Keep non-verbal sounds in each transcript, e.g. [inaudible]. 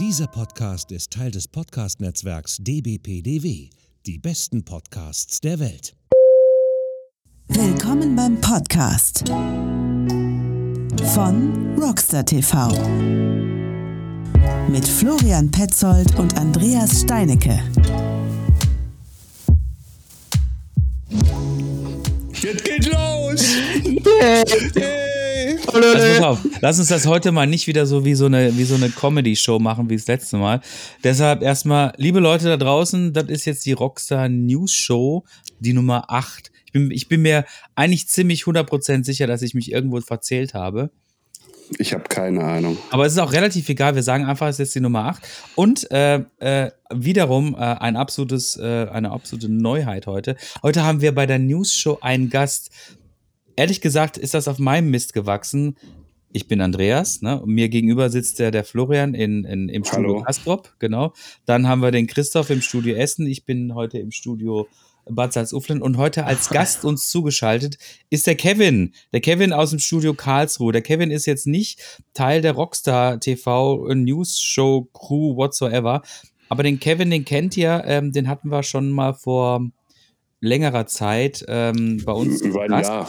Dieser Podcast ist Teil des Podcast-Netzwerks dbpdw, die besten Podcasts der Welt. Willkommen beim Podcast von Rockstar TV mit Florian Petzold und Andreas Steinecke. Jetzt geht los! Hey. Also, pass auf, lass uns das heute mal nicht wieder so wie so eine, wie so eine Comedy-Show machen wie das letzte Mal. Deshalb erstmal, liebe Leute da draußen, das ist jetzt die Rockstar News Show, die Nummer 8. Ich bin, ich bin mir eigentlich ziemlich 100% sicher, dass ich mich irgendwo verzählt habe. Ich habe keine Ahnung. Aber es ist auch relativ egal. Wir sagen einfach, es ist jetzt die Nummer 8. Und äh, äh, wiederum äh, ein absolutes, äh, eine absolute Neuheit heute. Heute haben wir bei der News Show einen Gast. Ehrlich gesagt ist das auf meinem Mist gewachsen. Ich bin Andreas, ne? Und mir gegenüber sitzt der, der Florian in, in, im Studio. Kastrop, genau. Dann haben wir den Christoph im Studio Essen. Ich bin heute im Studio Bad Salzuflen und heute als [laughs] Gast uns zugeschaltet ist der Kevin. Der Kevin aus dem Studio Karlsruhe. Der Kevin ist jetzt nicht Teil der Rockstar TV News Show Crew whatsoever. Aber den Kevin, den kennt ihr, ähm, den hatten wir schon mal vor längerer Zeit ähm, bei uns. Über ein. Jahr.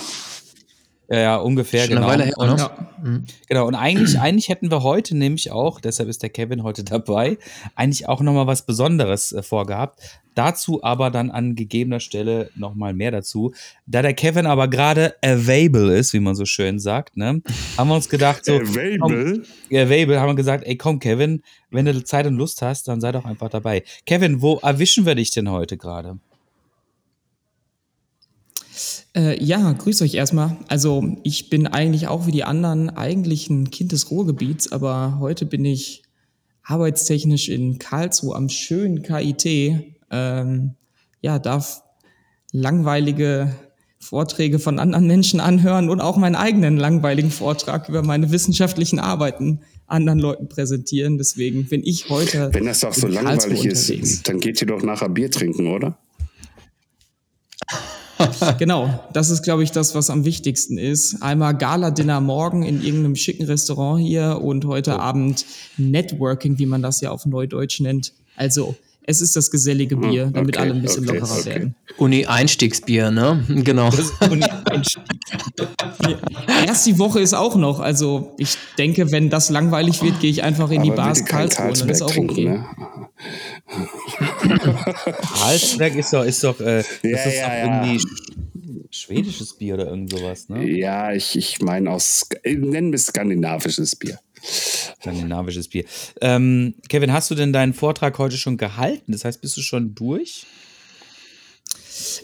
Ja, ja, ungefähr, Schon genau. eine Weile her, und, ne? Genau, und eigentlich, eigentlich hätten wir heute nämlich auch, deshalb ist der Kevin heute dabei, eigentlich auch nochmal was Besonderes äh, vorgehabt. Dazu aber dann an gegebener Stelle nochmal mehr dazu. Da der Kevin aber gerade available ist, wie man so schön sagt, ne, haben wir uns gedacht, so, Available? Komm, available, haben wir gesagt, ey, komm, Kevin, wenn du Zeit und Lust hast, dann sei doch einfach dabei. Kevin, wo erwischen wir dich denn heute gerade? Äh, ja, grüß euch erstmal. Also ich bin eigentlich auch wie die anderen eigentlich ein Kind des Ruhrgebiets, aber heute bin ich arbeitstechnisch in Karlsruhe am schönen KIT. Ähm, ja, darf langweilige Vorträge von anderen Menschen anhören und auch meinen eigenen langweiligen Vortrag über meine wissenschaftlichen Arbeiten anderen Leuten präsentieren. Deswegen bin ich heute Wenn das doch so langweilig unterwegs. ist, dann geht ihr doch nachher Bier trinken, oder? [laughs] Genau, das ist, glaube ich, das, was am wichtigsten ist. Einmal Gala-Dinner morgen in irgendeinem schicken Restaurant hier und heute Abend Networking, wie man das ja auf Neudeutsch nennt. Also, es ist das gesellige Bier, Hm, damit okay, alle ein bisschen okay, lockerer okay. werden. Uni-Einstiegsbier, ne? [laughs] Genau. Erst die Woche ist auch noch. Also, ich denke, wenn das langweilig wird, gehe ich einfach in die Aber Bars bitte kein Karlsruhe und dann ist Karlsberg auch okay. ne? Karlsberg ist doch, ist doch, äh, das Ja, ist ja, doch ja. irgendwie sch- schwedisches Bier oder irgend sowas, ne? Ja, ich, ich meine aus, nennen wir es skandinavisches Bier. Skandinavisches Bier. Ähm, Kevin, hast du denn deinen Vortrag heute schon gehalten? Das heißt, bist du schon durch?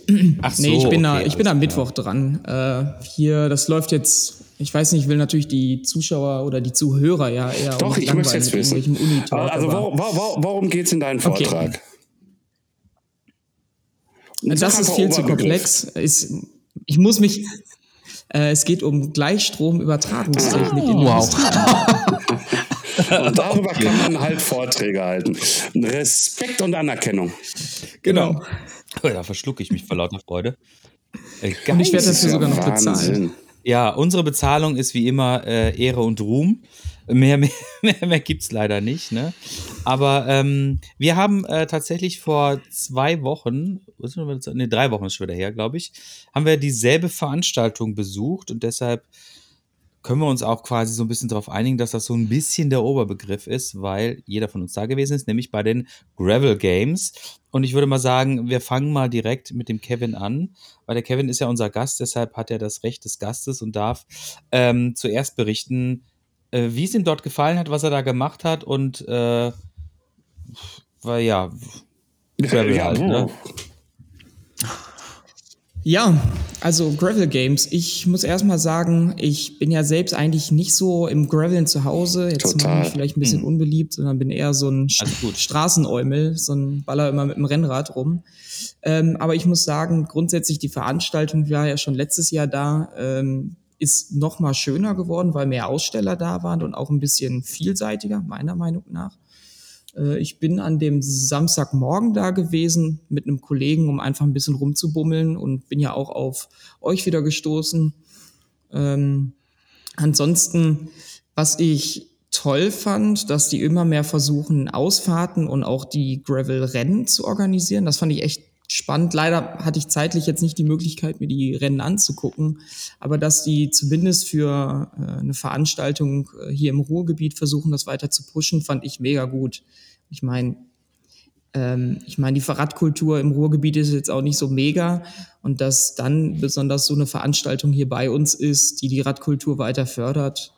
[clears throat] Ach Nee, ich bin, da, okay, ich bin am. Mittwoch dran. Äh, hier, das läuft jetzt, ich weiß nicht, ich will natürlich die Zuschauer oder die Zuhörer ja eher Doch, ich möchte jetzt wissen. Uni-Talk, Also, warum, warum, warum geht es in deinen Okay. Vortrag? Das Sag ist viel zu komplex. Ist, ich muss mich. Äh, es geht um Gleichstromübertragungstechnik in Wow. [laughs] Und darüber kann man halt [laughs] Vorträge halten. Respekt und Anerkennung. Genau. Oh, da verschlucke ich mich vor lauter Freude. Äh, Und ich werde dafür Ja, sogar noch. Wahnsinn. Ja, unsere Bezahlung ist wie immer äh, Ehre und Ruhm. Mehr, mehr, [laughs] mehr, gibt es leider nicht. Ne? Aber ähm, wir haben äh, tatsächlich vor zwei Wochen, nee, drei Wochen ist schon wieder her, glaube ich, haben wir dieselbe Veranstaltung besucht und deshalb können wir uns auch quasi so ein bisschen darauf einigen, dass das so ein bisschen der Oberbegriff ist, weil jeder von uns da gewesen ist, nämlich bei den Gravel Games. Und ich würde mal sagen, wir fangen mal direkt mit dem Kevin an, weil der Kevin ist ja unser Gast, deshalb hat er das Recht des Gastes und darf ähm, zuerst berichten, äh, wie es ihm dort gefallen hat, was er da gemacht hat und äh, weil ja, Gravel Ja, halt, ne? Ja, also Gravel Games. Ich muss erstmal sagen, ich bin ja selbst eigentlich nicht so im Graveln zu Hause. Jetzt Total. mache ich vielleicht ein bisschen unbeliebt, sondern bin eher so ein gut. Straßenäumel, so ein Baller immer mit dem Rennrad rum. Ähm, aber ich muss sagen, grundsätzlich die Veranstaltung war ja schon letztes Jahr da, ähm, ist noch mal schöner geworden, weil mehr Aussteller da waren und auch ein bisschen vielseitiger, meiner Meinung nach. Äh, Ich bin an dem Samstagmorgen da gewesen mit einem Kollegen, um einfach ein bisschen rumzubummeln und bin ja auch auf euch wieder gestoßen. Ähm, ansonsten, was ich toll fand, dass die immer mehr versuchen, Ausfahrten und auch die Gravel-Rennen zu organisieren. Das fand ich echt spannend. Leider hatte ich zeitlich jetzt nicht die Möglichkeit, mir die Rennen anzugucken, aber dass die zumindest für äh, eine Veranstaltung äh, hier im Ruhrgebiet versuchen, das weiter zu pushen, fand ich mega gut. Ich meine, ähm, ich meine, die Fahrradkultur im Ruhrgebiet ist jetzt auch nicht so mega und dass dann besonders so eine Veranstaltung hier bei uns ist, die die Radkultur weiter fördert.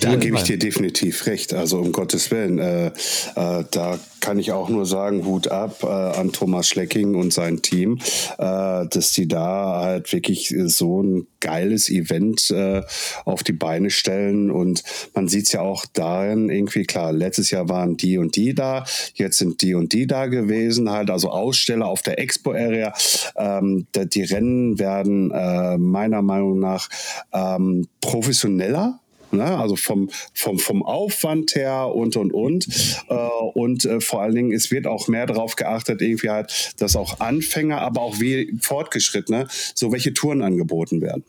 Da gebe ich dir definitiv recht. Also um Gottes Willen, äh, äh, da kann ich auch nur sagen, Hut ab äh, an Thomas Schlecking und sein Team, äh, dass die da halt wirklich so ein geiles Event äh, auf die Beine stellen. Und man sieht es ja auch darin, irgendwie klar, letztes Jahr waren die und die da, jetzt sind die und die da gewesen, halt also Aussteller auf der Expo-Area. Ähm, die Rennen werden äh, meiner Meinung nach ähm, professioneller Ne? Also vom, vom, vom Aufwand her und und und. Äh, und äh, vor allen Dingen, es wird auch mehr darauf geachtet, irgendwie halt, dass auch Anfänger, aber auch wie Fortgeschrittene so welche Touren angeboten werden.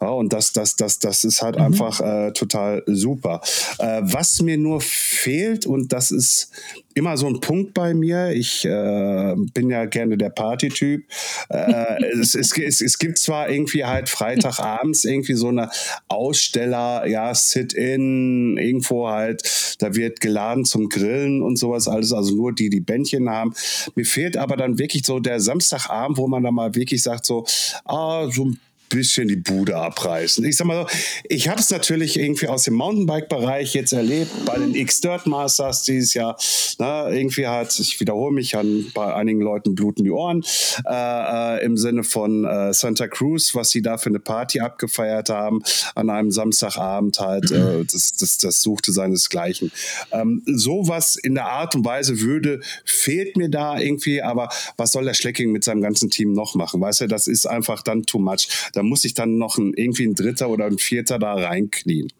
Ja, und das, das, das, das ist halt mhm. einfach äh, total super. Äh, was mir nur fehlt, und das ist immer so ein Punkt bei mir, ich äh, bin ja gerne der Partytyp. Äh, es, es, es, es, gibt zwar irgendwie halt Freitagabends irgendwie so eine Aussteller, ja, Sit-in, irgendwo halt, da wird geladen zum Grillen und sowas alles, also nur die, die Bändchen haben. Mir fehlt aber dann wirklich so der Samstagabend, wo man dann mal wirklich sagt, so, ah, so ein bisschen die Bude abreißen. Ich sag mal so, ich habe es natürlich irgendwie aus dem Mountainbike-Bereich jetzt erlebt, bei den X-Dirt Masters dieses Jahr. Na, irgendwie hat, ich wiederhole mich, an, bei einigen Leuten bluten die Ohren, äh, äh, im Sinne von äh, Santa Cruz, was sie da für eine Party abgefeiert haben, an einem Samstagabend halt, äh, das, das, das suchte seinesgleichen. Ähm, sowas in der Art und Weise würde, fehlt mir da irgendwie, aber was soll der Schlecking mit seinem ganzen Team noch machen? Weißt du, das ist einfach dann too much da muss ich dann noch ein, irgendwie ein Dritter oder ein Vierter da reinknien.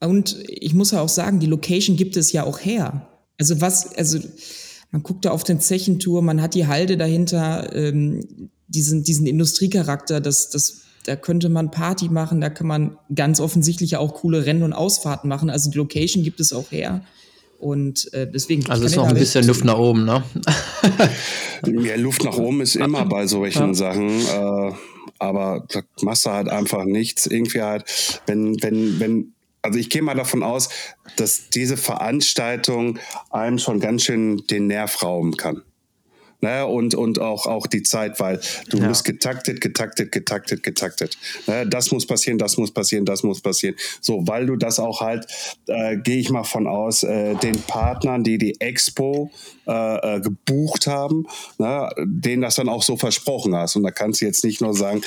Und ich muss ja auch sagen, die Location gibt es ja auch her. Also was, also man guckt da auf den Zechentour, man hat die Halde dahinter, ähm, diesen, diesen Industriecharakter, das, das, da könnte man Party machen, da kann man ganz offensichtlich auch coole Rennen und Ausfahrten machen. Also die Location gibt es auch her. Und äh, deswegen. Also ist noch ein bisschen Luft nach oben, ne? [laughs] ja, Luft nach oben ist immer bei solchen ja. Sachen. Äh, aber da machst du halt einfach nichts. Irgendwie halt, wenn, wenn, wenn, also ich gehe mal davon aus, dass diese Veranstaltung einem schon ganz schön den Nerv rauben kann ne? und, und auch, auch die Zeit, weil du ja. musst getaktet, getaktet, getaktet, getaktet. Ne? Das muss passieren, das muss passieren, das muss passieren. So, weil du das auch halt, äh, gehe ich mal von aus, äh, den Partnern, die die Expo äh, äh, gebucht haben, ne? denen das dann auch so versprochen hast. Und da kannst du jetzt nicht nur sagen,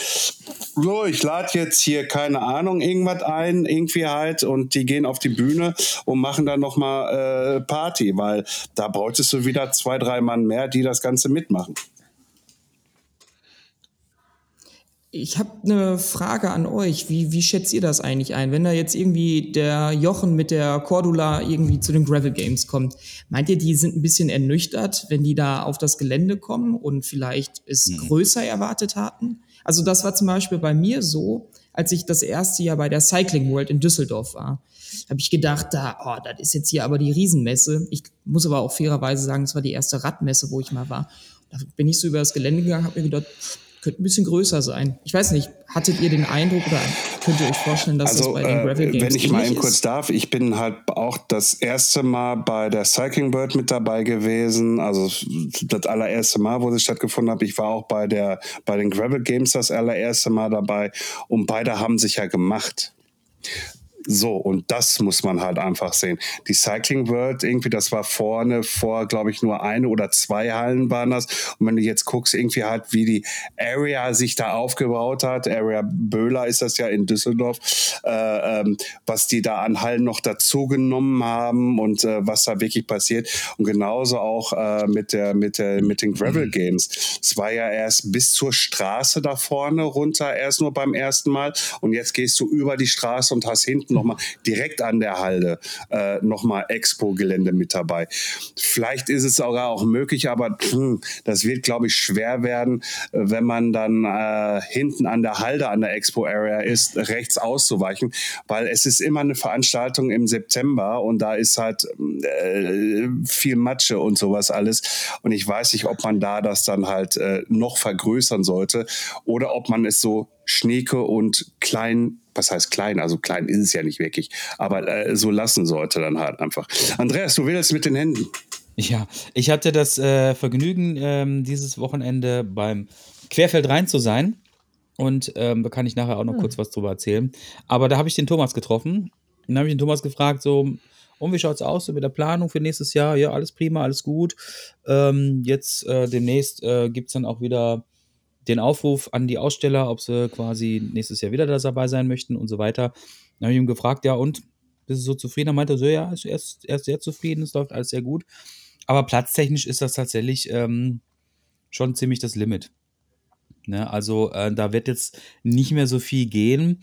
so, ich lade jetzt hier keine Ahnung irgendwas ein, irgendwie halt, und die gehen auf die Bühne und machen dann nochmal äh, Party, weil da bräuchtest du wieder zwei, drei Mann mehr, die das Ganze mitmachen. Ich habe eine Frage an euch. Wie, wie schätzt ihr das eigentlich ein? Wenn da jetzt irgendwie der Jochen mit der Cordula irgendwie zu den Gravel Games kommt, meint ihr, die sind ein bisschen ernüchtert, wenn die da auf das Gelände kommen und vielleicht es mhm. größer erwartet hatten? Also das war zum Beispiel bei mir so, als ich das erste Jahr bei der Cycling World in Düsseldorf war. Habe ich gedacht, da, oh, das ist jetzt hier aber die Riesenmesse. Ich muss aber auch fairerweise sagen, es war die erste Radmesse, wo ich mal war. Da bin ich so über das Gelände gegangen, habe mir gedacht, könnte ein bisschen größer sein. Ich weiß nicht, hattet ihr den Eindruck oder könnt ihr euch vorstellen, dass also, das bei den Gravel Games Wenn ich mal eben kurz darf, ich bin halt auch das erste Mal bei der Cycling Bird mit dabei gewesen. Also das allererste Mal, wo sie stattgefunden hat. Ich war auch bei der bei den Gravel Games das allererste Mal dabei und beide haben sich ja gemacht. So, und das muss man halt einfach sehen. Die Cycling World, irgendwie, das war vorne vor, glaube ich, nur eine oder zwei Hallen waren das. Und wenn du jetzt guckst, irgendwie halt, wie die Area sich da aufgebaut hat, Area Böhler ist das ja in Düsseldorf, äh, ähm, was die da an Hallen noch dazu genommen haben und äh, was da wirklich passiert. Und genauso auch äh, mit, der, mit, der, mit den Gravel Games. Es war ja erst bis zur Straße da vorne runter, erst nur beim ersten Mal. Und jetzt gehst du über die Straße und hast hinten nochmal direkt an der Halde äh, nochmal Expo-Gelände mit dabei. Vielleicht ist es sogar auch möglich, aber hm, das wird, glaube ich, schwer werden, äh, wenn man dann äh, hinten an der Halde an der Expo-Area ist, rechts auszuweichen, weil es ist immer eine Veranstaltung im September und da ist halt äh, viel Matsche und sowas alles. Und ich weiß nicht, ob man da das dann halt äh, noch vergrößern sollte oder ob man es so Schneeke und klein, was heißt klein? Also klein ist es ja nicht wirklich, aber äh, so lassen sollte dann halt einfach. Andreas, du willst mit den Händen. Ja, ich hatte das äh, Vergnügen, ähm, dieses Wochenende beim Querfeld rein zu sein. Und ähm, da kann ich nachher auch noch hm. kurz was drüber erzählen. Aber da habe ich den Thomas getroffen. Und dann habe ich den Thomas gefragt, so, und wie schaut es aus so mit der Planung für nächstes Jahr? Ja, alles prima, alles gut. Ähm, jetzt äh, demnächst äh, gibt es dann auch wieder den Aufruf an die Aussteller, ob sie quasi nächstes Jahr wieder dabei sein möchten und so weiter. Dann habe ich ihn gefragt, ja, und bist du so zufrieden? Er meinte so, ja, er ist, er ist sehr zufrieden, es läuft alles sehr gut. Aber platztechnisch ist das tatsächlich ähm, schon ziemlich das Limit. Ne? Also äh, da wird jetzt nicht mehr so viel gehen,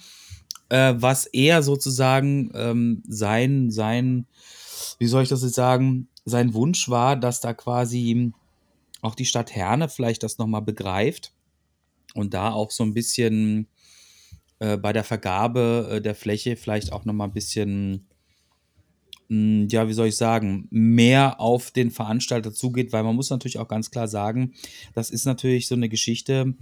äh, was eher sozusagen ähm, sein, sein, wie soll ich das jetzt sagen, sein Wunsch war, dass da quasi auch die Stadt Herne vielleicht das nochmal begreift und da auch so ein bisschen äh, bei der Vergabe äh, der Fläche vielleicht auch nochmal ein bisschen, mh, hm, ja, wie soll ich sagen, mehr auf den Veranstalter zugeht, weil man muss natürlich auch ganz klar sagen, das ist natürlich so eine Geschichte,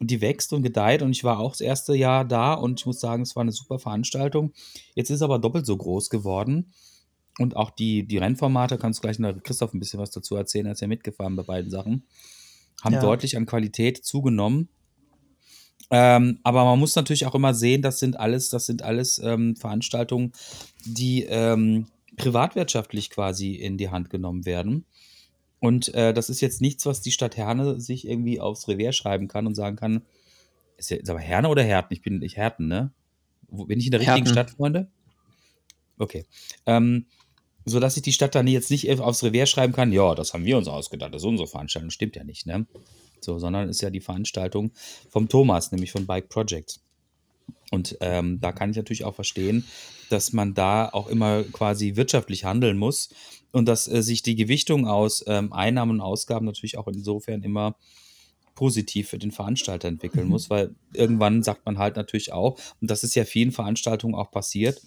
die wächst und gedeiht und ich war auch das erste Jahr da und ich muss sagen, es war eine super Veranstaltung. Jetzt ist es aber doppelt so groß geworden. Und auch die, die Rennformate, kannst du gleich noch Christoph ein bisschen was dazu erzählen, er ist ja mitgefahren bei beiden Sachen, haben ja. deutlich an Qualität zugenommen. Ähm, aber man muss natürlich auch immer sehen, das sind alles, das sind alles ähm, Veranstaltungen, die ähm, privatwirtschaftlich quasi in die Hand genommen werden. Und äh, das ist jetzt nichts, was die Stadt Herne sich irgendwie aufs Revier schreiben kann und sagen kann, ist, ja, ist aber Herne oder Herten? Ich bin nicht Herten, ne? Bin ich in der richtigen Stadt, Freunde? Okay. Ähm, so dass ich die Stadt dann jetzt nicht aufs Revier schreiben kann, ja, das haben wir uns ausgedacht, das ist unsere Veranstaltung, stimmt ja nicht, ne? So, sondern ist ja die Veranstaltung vom Thomas, nämlich von Bike Projects. Und ähm, da kann ich natürlich auch verstehen, dass man da auch immer quasi wirtschaftlich handeln muss und dass äh, sich die Gewichtung aus ähm, Einnahmen und Ausgaben natürlich auch insofern immer positiv für den Veranstalter entwickeln mhm. muss, weil irgendwann sagt man halt natürlich auch, und das ist ja vielen Veranstaltungen auch passiert,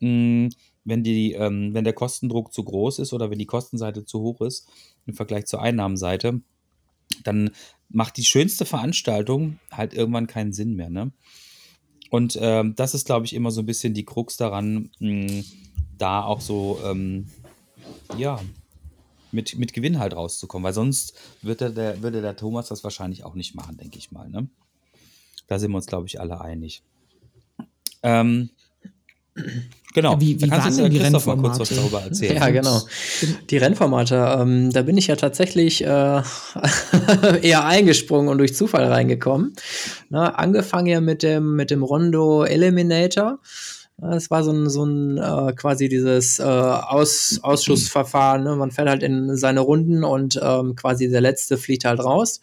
mh, hm, wenn, die, ähm, wenn der Kostendruck zu groß ist oder wenn die Kostenseite zu hoch ist im Vergleich zur Einnahmenseite, dann macht die schönste Veranstaltung halt irgendwann keinen Sinn mehr. Ne? Und ähm, das ist, glaube ich, immer so ein bisschen die Krux daran, mh, da auch so, ähm, ja, mit, mit Gewinn halt rauszukommen, weil sonst würde der, würde der Thomas das wahrscheinlich auch nicht machen, denke ich mal. Ne? Da sind wir uns, glaube ich, alle einig. Ähm, Genau. Ja, wie, wie da waren denn die Christoph Rennformate? mal kurz was darüber erzählen. Ja, genau. Die Rennformate, ähm, da bin ich ja tatsächlich äh, [laughs] eher eingesprungen und durch Zufall reingekommen. Na, angefangen ja mit dem, mit dem Rondo Eliminator. Es war so ein, so ein äh, quasi dieses äh, Aus, Ausschussverfahren. Ne? Man fährt halt in seine Runden und ähm, quasi der Letzte fliegt halt raus.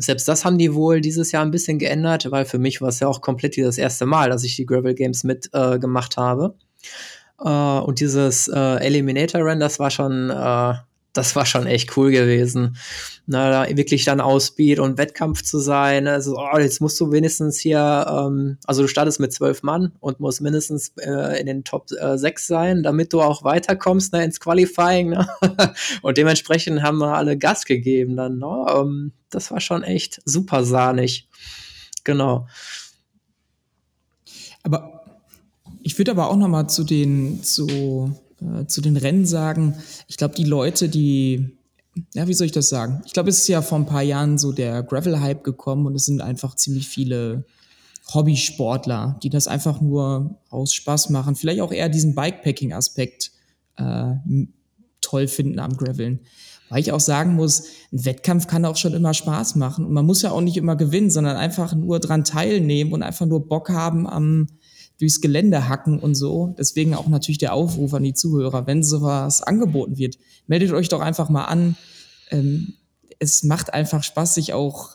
Selbst das haben die wohl dieses Jahr ein bisschen geändert, weil für mich war es ja auch komplett das erste Mal, dass ich die Gravel Games mitgemacht äh, habe. Äh, und dieses äh, Eliminator Run, das war schon äh, das war schon echt cool gewesen. Na, da wirklich dann Ausbeat und Wettkampf zu sein. Also, oh, jetzt musst du wenigstens hier, ähm, also du startest mit zwölf Mann und musst mindestens äh, in den Top äh, 6 sein, damit du auch weiterkommst ne, ins Qualifying. Ne? [laughs] und dementsprechend haben wir alle Gas gegeben dann. Ne? Ähm, das war schon echt super sahnig. Genau. Aber ich würde aber auch noch mal zu den zu äh, zu den Rennen sagen, ich glaube, die Leute, die, ja, wie soll ich das sagen? Ich glaube, es ist ja vor ein paar Jahren so der Gravel-Hype gekommen und es sind einfach ziemlich viele Hobbysportler, die das einfach nur aus Spaß machen, vielleicht auch eher diesen Bikepacking-Aspekt äh, toll finden am Graveln. Weil ich auch sagen muss, ein Wettkampf kann auch schon immer Spaß machen. Und man muss ja auch nicht immer gewinnen, sondern einfach nur dran teilnehmen und einfach nur Bock haben am, durchs Gelände hacken und so. Deswegen auch natürlich der Aufruf an die Zuhörer, wenn sowas angeboten wird, meldet euch doch einfach mal an. Ähm, es macht einfach Spaß, sich auch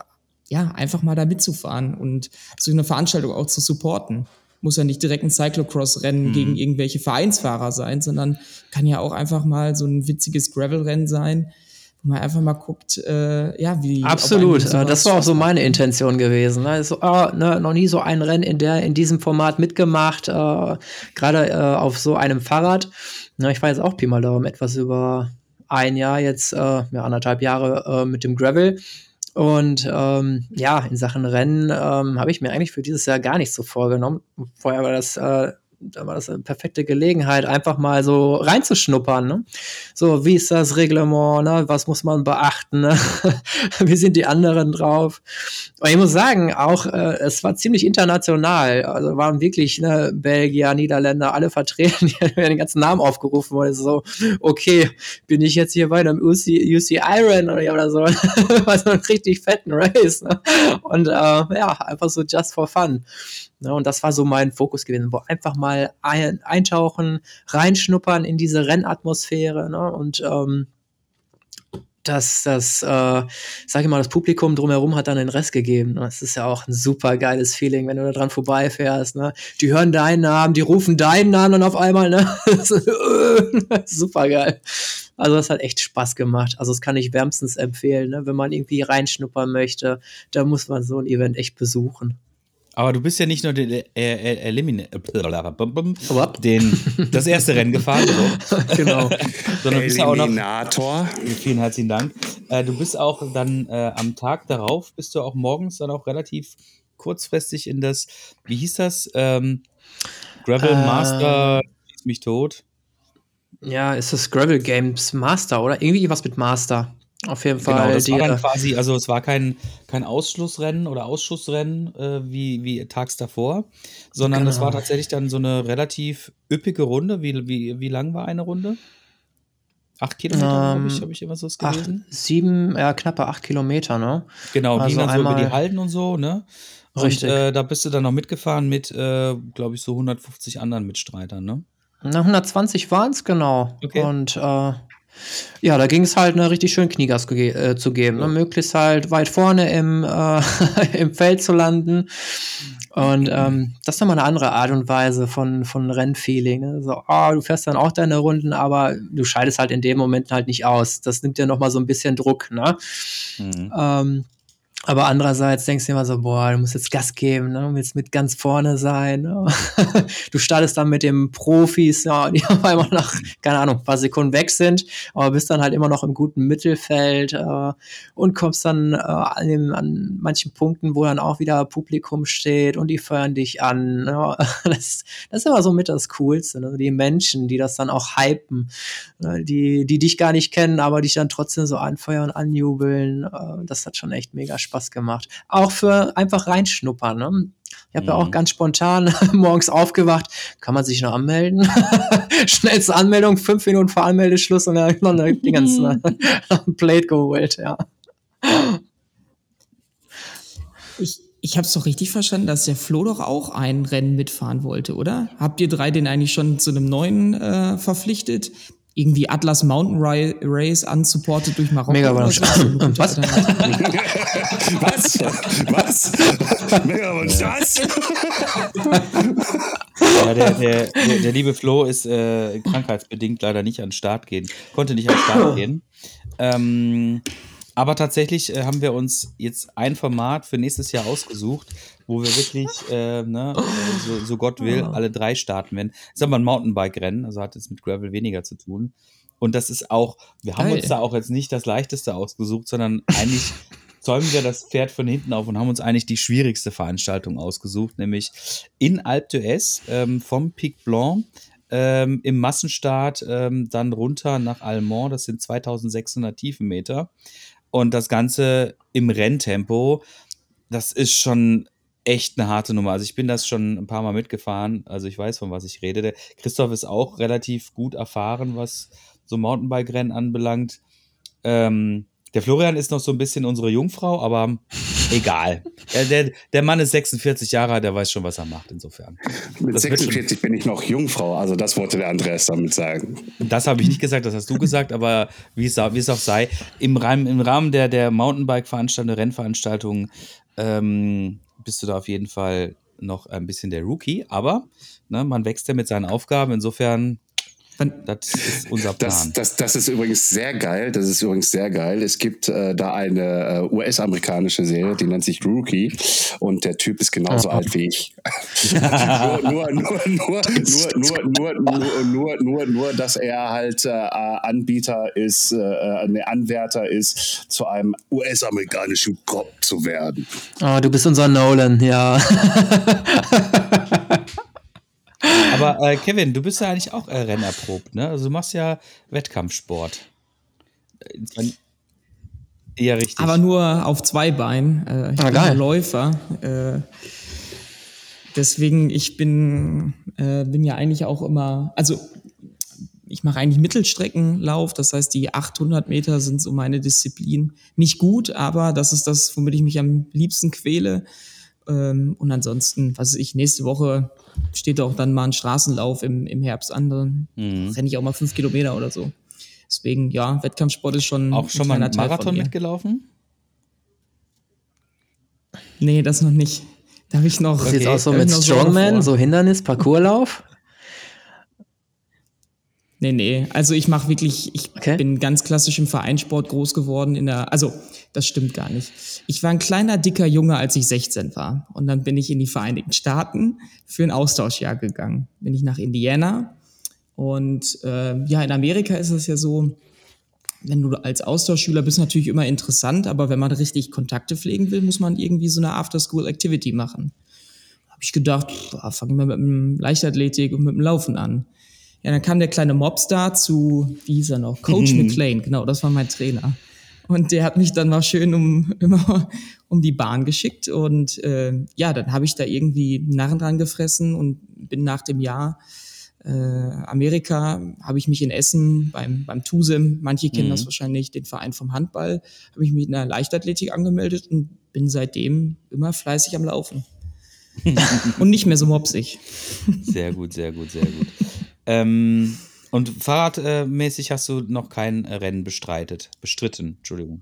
ja einfach mal da mitzufahren und so eine Veranstaltung auch zu supporten. muss ja nicht direkt ein Cyclocross-Rennen Mhm. gegen irgendwelche Vereinsfahrer sein, sondern kann ja auch einfach mal so ein witziges Gravel-Rennen sein, wo man einfach mal guckt, äh, ja, wie. Absolut, äh, das war auch so meine Intention gewesen. Ne? So, ah, ne, noch nie so ein Rennen in der in diesem Format mitgemacht, äh, gerade äh, auf so einem Fahrrad. Na, ich war jetzt auch Pi mal Daumen etwas über ein Jahr jetzt, äh, ja, anderthalb Jahre äh, mit dem Gravel. Und ähm, ja, in Sachen Rennen ähm, habe ich mir eigentlich für dieses Jahr gar nichts so vorgenommen. Vorher war das, äh, da war das eine perfekte Gelegenheit, einfach mal so reinzuschnuppern. Ne? So, wie ist das Reglement? Ne? Was muss man beachten? Ne? [laughs] wie sind die anderen drauf? Und ich muss sagen, auch äh, es war ziemlich international. Also waren wirklich ne, Belgier, Niederländer, alle vertreten, [laughs] die haben den ganzen Namen aufgerufen. Und so, okay, bin ich jetzt hier bei einem UC, UC Iron oder, so? [laughs] war so ein richtig fetten Race. Ne? Und äh, ja, einfach so just for fun. Ne, und das war so mein Fokus gewesen, wo einfach mal ein, eintauchen, reinschnuppern in diese Rennatmosphäre. Ne? Und ähm, das, das, äh, sag ich mal, das Publikum drumherum hat dann den Rest gegeben. Das ist ja auch ein super geiles Feeling, wenn du da dran vorbeifährst. Ne? Die hören deinen Namen, die rufen deinen Namen dann auf einmal. Ne? [laughs] super geil. Also das hat echt Spaß gemacht. Also das kann ich wärmstens empfehlen, ne? wenn man irgendwie reinschnuppern möchte. Da muss man so ein Event echt besuchen. Aber du bist ja nicht nur den, äh, äh, Elimine- Wap. den, das erste Rennen gefahren, so, [laughs] genau. sondern bist auch noch Eliminator. Vielen herzlichen Dank. Äh, du bist auch dann äh, am Tag darauf, bist du auch morgens dann auch relativ kurzfristig in das, wie hieß das? Ähm, Gravel Äh, Master, schieß mich tot. Ja, ist das Gravel Games Master oder irgendwie was mit Master? Auf jeden Fall. Genau, das die, war dann äh, quasi, also es war kein, kein Ausschlussrennen oder Ausschussrennen äh, wie, wie tags davor, sondern es Genau. war tatsächlich dann so eine relativ üppige Runde. Wie, wie, wie lang war eine Runde? Acht Kilometer, glaube Ähm, ich, habe ich immer so acht, gelesen. sieben, ja, knappe acht Kilometer, ne? Genau, Also ging dann so über die Halden und so, ne? Und Richtig. äh, da bist du dann noch mitgefahren mit, äh, glaube ich, so 150 anderen Mitstreitern, ne? Na, 120 waren es, genau. Okay. Und äh, ja, da ging es halt ne, richtig schön Kniegas ge äh, zu geben. Ja. Ne? Möglichst halt weit vorne im, äh, [laughs] im Feld zu landen. Und ähm, das ist nochmal eine andere Art und Weise von, von Rennfeeling. Ne? So, ah, du fährst dann auch deine Runden, aber du scheidest halt in dem Moment halt nicht aus. Das nimmt dir nochmal so ein bisschen Druck. Ne? Mhm. Ähm, aber andererseits denkst du immer so, boah, du musst jetzt Gas geben, ne? du willst mit ganz vorne sein. Ne? [laughs] Du startest dann mit den Profis, ja, die [laughs] auf einmal nach, keine Ahnung, ein paar Sekunden weg sind, aber bist dann halt immer noch im guten Mittelfeld äh, und kommst dann äh, an, dem, an manchen Punkten, wo dann auch wieder Publikum steht und die feuern dich an. Ne? [laughs] Das, das ist immer so mit das Coolste, ne? die Menschen, die das dann auch hypen, ne? die, die dich gar nicht kennen, aber dich dann trotzdem so anfeuern, anjubeln. Äh, das hat schon echt mega Spaß gemacht. Auch für einfach reinschnuppern. Ne? Ich habe ja auch Mhm. ganz spontan [laughs] morgens aufgewacht. Kann man sich noch anmelden? [laughs] Schnellste Anmeldung, fünf Minuten vor Anmeldeschluss und dann noch noch ein Plate geholt, ja. Ich, ich habe es doch richtig verstanden, dass der Flo doch auch ein Rennen mitfahren wollte, oder? Habt ihr drei den eigentlich schon zu einem neuen äh, verpflichtet? Irgendwie Atlas Mountain Race unsupported durch Marokko. Mega überrascht. [laughs] Was? [laughs] Was? Was? Mega was? Was? Ja, der, der, der, der liebe Flo ist äh, krankheitsbedingt leider nicht an den Start gehen, konnte nicht an den Start gehen. Ähm, aber tatsächlich äh, haben wir uns jetzt ein Format für nächstes Jahr ausgesucht, wo wir wirklich, äh, ne, so, so Gott will, alle drei starten werden. Das ist aber ein Mountainbike-Rennen, also hat jetzt mit Gravel weniger zu tun. Und das ist auch, wir haben Geil. uns da auch jetzt nicht das leichteste ausgesucht, sondern eigentlich zäumen wir das Pferd von hinten auf und haben uns eigentlich die schwierigste Veranstaltung ausgesucht, nämlich in Alpe d'Huez ähm, vom Pic Blanc ähm, im Massenstart ähm, dann runter nach Almont. Das sind 2600 Tiefenmeter. Und das Ganze im Renntempo. Das ist schon echt eine harte Nummer. Also ich bin das schon ein paar Mal mitgefahren. Also ich weiß, von was ich rede. Der Christoph ist auch relativ gut erfahren, was so Mountainbike-Rennen anbelangt. Ähm, der Florian ist noch so ein bisschen unsere Jungfrau, aber egal. Der, der, Mann ist 46 Jahre alt, der weiß schon, was er macht, insofern. Mit Das wird schon- 46 bin ich noch Jungfrau, also das wollte der Andreas damit sagen. Das habe ich nicht gesagt, das hast du gesagt, aber wie es, wie es auch sei, im Rahmen, im Rahmen der, der Mountainbike-Veranstaltung, Rennveranstaltung, ähm, bist du da auf jeden Fall noch ein bisschen der Rookie, aber ne, man wächst ja mit seinen Aufgaben. Insofern das ist unser [laughs] Plan. Das, das, das ist übrigens sehr geil. Das ist übrigens sehr geil. Es gibt äh, da eine äh, US-amerikanische Serie, die nennt sich Rookie. Und der Typ ist genauso alt wie ich. [laughs] nur, nur, nur, nur, nur, nur, nur, nur, nur, nur, dass er halt äh, Anbieter ist, äh, ein Anwärter ist, zu einem US-amerikanischen Cop zu werden. Oh, du bist unser Nolan, ja. [laughs] Aber äh, Kevin, du bist ja eigentlich auch äh, rennerprobt, ne? Also du machst ja Wettkampfsport. Äh, ja, richtig. Aber nur auf zwei Beinen. Äh, ich ah, bin geil. Läufer. Äh, deswegen, ich bin, äh, bin ja eigentlich auch immer, also ich mache eigentlich Mittelstreckenlauf, das heißt, die 800 Meter sind so meine Disziplin. Nicht gut, aber das ist das, womit ich mich am liebsten quäle. Ähm, und ansonsten, was weiß ich, nächste Woche steht auch dann mal ein Straßenlauf im, im Herbst an. Dann mhm. renne ich auch mal fünf Kilometer oder so. Deswegen, ja, Wettkampfsport ist schon. Auch schon mal einen Marathon mitgelaufen? Nee, das noch nicht. Da habe ich noch. Okay. Jetzt auch so mit Strongman, so, so Hindernis, Parcourslauf? Nee, nee. Also ich mache wirklich, ich okay. bin ganz klassisch im Vereinssport groß geworden in der, also das stimmt gar nicht. Ich war ein kleiner, dicker Junge, als ich 16 war. Und dann bin ich in die Vereinigten Staaten für ein Austauschjahr gegangen. Bin ich nach Indiana. Und äh, ja, in Amerika ist es ja so, wenn du als Austauschschüler bist, natürlich immer interessant, aber wenn man richtig Kontakte pflegen will, muss man irgendwie so eine After-School-Activity machen. Habe ich gedacht, fangen wir mit dem Leichtathletik und mit dem Laufen an. Ja, dann kam der kleine Mobstar zu, wie hieß er noch? Coach mhm. McLean, genau, das war mein Trainer. Und der hat mich dann mal schön um, [laughs] immer um die Bahn geschickt. Und äh, ja, dann habe ich da irgendwie Narren dran gefressen und bin nach dem Jahr äh, Amerika, habe ich mich in Essen beim, beim TUSEM, manche kennen mhm. das wahrscheinlich, den Verein vom Handball, habe ich mich in der Leichtathletik angemeldet und bin seitdem immer fleißig am Laufen. [laughs] und nicht mehr so mopsig. Sehr gut, sehr gut, sehr gut. Ähm, und fahrradmäßig hast du noch kein Rennen bestreitet, bestritten, Entschuldigung.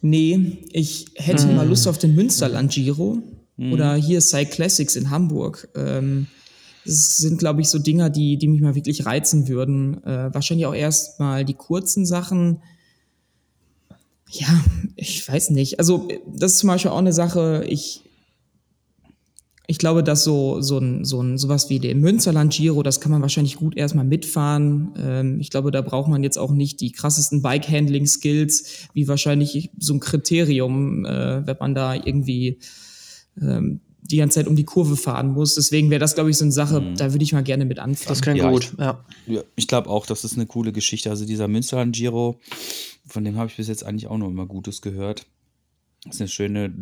Nee, ich hätte hm. mal Lust auf den Münsterland Giro hm. oder hier Cyclassics in Hamburg. Ähm, das sind, glaube ich, so Dinger, die, die mich mal wirklich reizen würden. Äh, wahrscheinlich auch erst mal die kurzen Sachen. Ja, ich weiß nicht. Also, das ist zum Beispiel auch eine Sache. Ich, ich glaube, dass so, so ein, so ein, sowas wie der Münsterland Giro, das kann man wahrscheinlich gut erstmal mitfahren. Ähm, ich glaube, da braucht man jetzt auch nicht die krassesten Bike-Handling-Skills, wie wahrscheinlich so ein Kriterium, äh, wenn man da irgendwie ähm, die ganze Zeit um die Kurve fahren muss. Deswegen wäre das, glaube ich, so eine Sache, mhm. da würde ich mal gerne mit anfangen. Das klingt ja, gut, ich, ja. ja ich glaube auch, das ist eine coole Geschichte. Also dieser Münsterland Giro, von dem habe ich bis jetzt eigentlich auch noch immer Gutes gehört. Das ist eine schöne,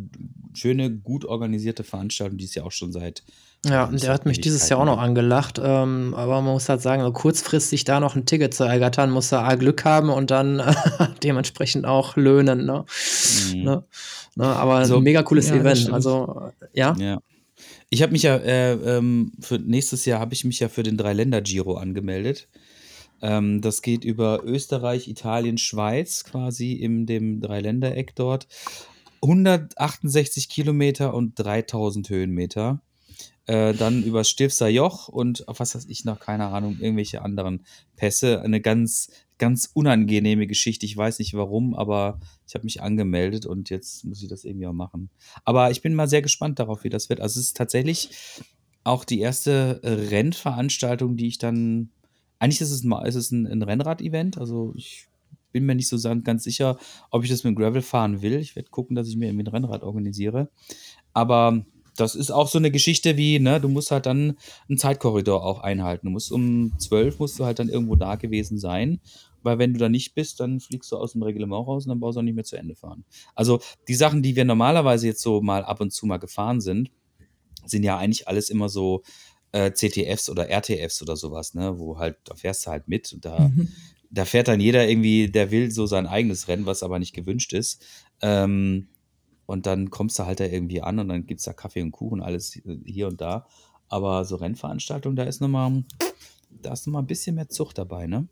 schöne, gut organisierte Veranstaltung, die ist ja auch schon seit. Ja, der hat mich dieses Jahr auch noch angelacht. Ähm, aber man muss halt sagen, so kurzfristig da noch ein Ticket zu ergattern, muss er A Glück haben und dann äh, [laughs] dementsprechend auch löhnen. Ne? Mhm. Ne? Ne? Aber so, ein mega cooles ja, Event. Also, ja. ja. Ich habe mich ja äh, ähm, für nächstes Jahr habe ich mich ja für den Dreiländer-Giro angemeldet. Ähm, das geht über Österreich, Italien, Schweiz quasi in dem Dreiländereck dort. 168 Kilometer und 3000 Höhenmeter. Äh, dann über Stilfser Joch und was weiß ich noch, keine Ahnung, irgendwelche anderen Pässe. Eine ganz, ganz unangenehme Geschichte. Ich weiß nicht warum, aber ich habe mich angemeldet und jetzt muss ich das irgendwie auch machen. Aber ich bin mal sehr gespannt darauf, wie das wird. Also es ist tatsächlich auch die erste Rennveranstaltung, die ich dann. Eigentlich ist es, ist es ein, ein Rennrad-Event. Also ich bin mir nicht so ganz sicher, ob ich das mit Gravel fahren will. Ich werde gucken, dass ich mir irgendwie ein Rennrad organisiere. Aber das ist auch so eine Geschichte wie, ne, du musst halt dann einen Zeitkorridor auch einhalten. Du musst um 12 musst du halt dann irgendwo da gewesen sein. Weil wenn du da nicht bist, dann fliegst du aus dem Reglement raus und dann brauchst du auch nicht mehr zu Ende fahren. Also die Sachen, die wir normalerweise jetzt so mal ab und zu mal gefahren sind, sind ja eigentlich alles immer so äh, CTFs oder RTFs oder sowas, ne? Wo halt, da fährst du halt mit und da mhm da fährt dann jeder irgendwie, der will so sein eigenes Rennen, was aber nicht gewünscht ist. Ähm, und dann kommst du halt da irgendwie an und dann gibt es da Kaffee und Kuchen, alles hier und da. Aber so Rennveranstaltungen, da ist nochmal, da ist nochmal ein bisschen mehr Zucht dabei, ne?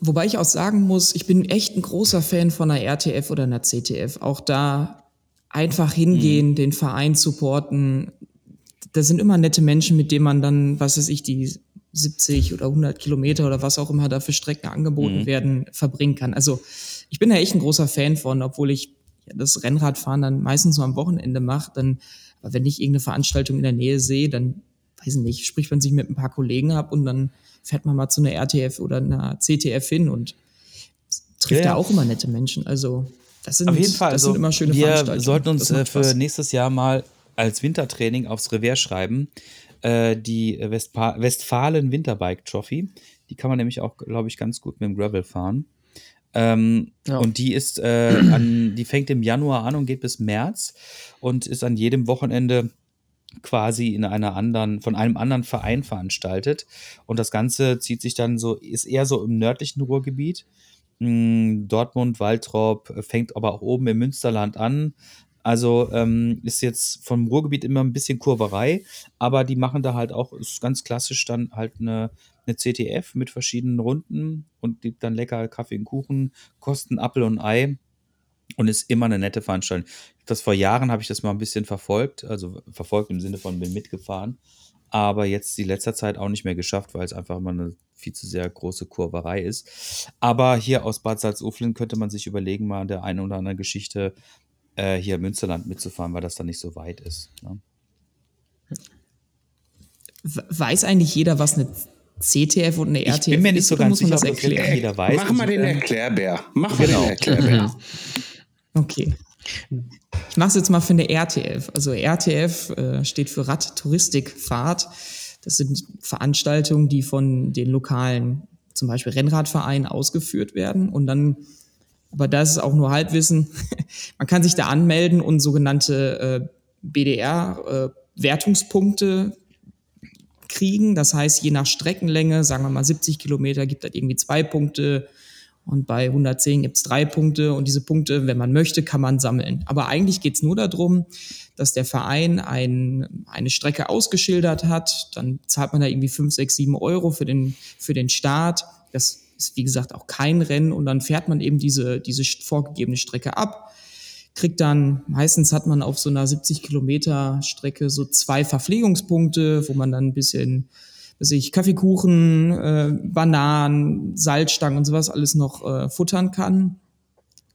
Wobei ich auch sagen muss, ich bin echt ein großer Fan von einer RTF oder einer CTF. Auch da einfach hingehen, den Verein supporten. Da sind immer nette Menschen, mit denen man dann, was weiß ich, die 70 oder 100 Kilometer oder was auch immer da für Strecken angeboten Mhm. werden, verbringen kann. Also ich bin da echt ein großer Fan von, obwohl ich ja, das Rennradfahren dann meistens nur am Wochenende mache. Dann, aber wenn ich irgendeine Veranstaltung in der Nähe sehe, dann weiß ich nicht, spricht man sich mit ein paar Kollegen ab und dann fährt man mal zu einer RTF oder einer CTF hin und trifft Ja, ja. da auch immer nette Menschen. Also das sind, Auf jeden Fall. das Also, sind immer schöne wir Veranstaltungen. sollten uns äh, für nächstes Jahr mal als Wintertraining aufs Revers schreiben. Äh, die Westpa Westfalen Winterbike Trophy. Die kann man nämlich auch, glaube ich, ganz gut mit dem Gravel fahren. Ähm, Ja. Und die ist äh, [clears throat] an, die fängt im Januar an und geht bis März und ist an jedem Wochenende quasi in einer anderen, von einem anderen Verein veranstaltet. Und das Ganze zieht sich dann so, ist eher so im nördlichen Ruhrgebiet. Mm, Dortmund, Waltrop, äh, fängt aber auch oben im Münsterland an. Also ähm, ist jetzt vom Ruhrgebiet immer ein bisschen Kurverei, aber die machen da halt auch, ist ganz klassisch dann halt eine, eine CTF mit verschiedenen Runden und gibt dann lecker Kaffee und Kuchen, kosten Apfel und Ei und ist immer eine nette Veranstaltung. Das vor Jahren habe ich das mal ein bisschen verfolgt, also verfolgt im Sinne von bin mitgefahren, aber jetzt die letzter Zeit auch nicht mehr geschafft, weil es einfach immer eine viel zu sehr große Kurverei ist. Aber hier aus Bad Salzuflen könnte man sich überlegen, mal der eine oder andere Geschichte äh, hier im Münsterland mitzufahren, weil das dann nicht so weit ist. Ne? We- Weiß eigentlich jeder, was eine CTF und eine Ich RTF bin mir nicht ist, so ganz sicher, das ob das jeder weiß. Mach mal den Erklärbär. Mach mal Genau. den Erklärbär. Okay. Ich mache es jetzt mal für eine RTF. Also RTF äh, steht für Radtouristikfahrt. Das sind Veranstaltungen, die von den lokalen, zum Beispiel Rennradvereinen, ausgeführt werden. Und dann, aber das ist auch nur Halbwissen, [laughs] man kann sich da anmelden und sogenannte äh, BDR-Wertungspunkte kriegen. Das heißt, je nach Streckenlänge, sagen wir mal 70 Kilometer, gibt das irgendwie zwei Punkte und bei 110 gibt es drei Punkte und diese Punkte, wenn man möchte, kann man sammeln. Aber eigentlich geht es nur darum, dass der Verein ein, eine Strecke ausgeschildert hat, dann zahlt man da irgendwie 5, 6, 7 Euro für den, für den Start. Das ist wie gesagt auch kein Rennen und dann fährt man eben diese, diese vorgegebene Strecke ab kriegt dann, meistens hat man auf so einer 70 Kilometer Strecke so zwei Verpflegungspunkte, wo man dann ein bisschen, weiß ich, Kaffeekuchen, äh, Bananen, Salzstangen und sowas alles noch äh, futtern kann.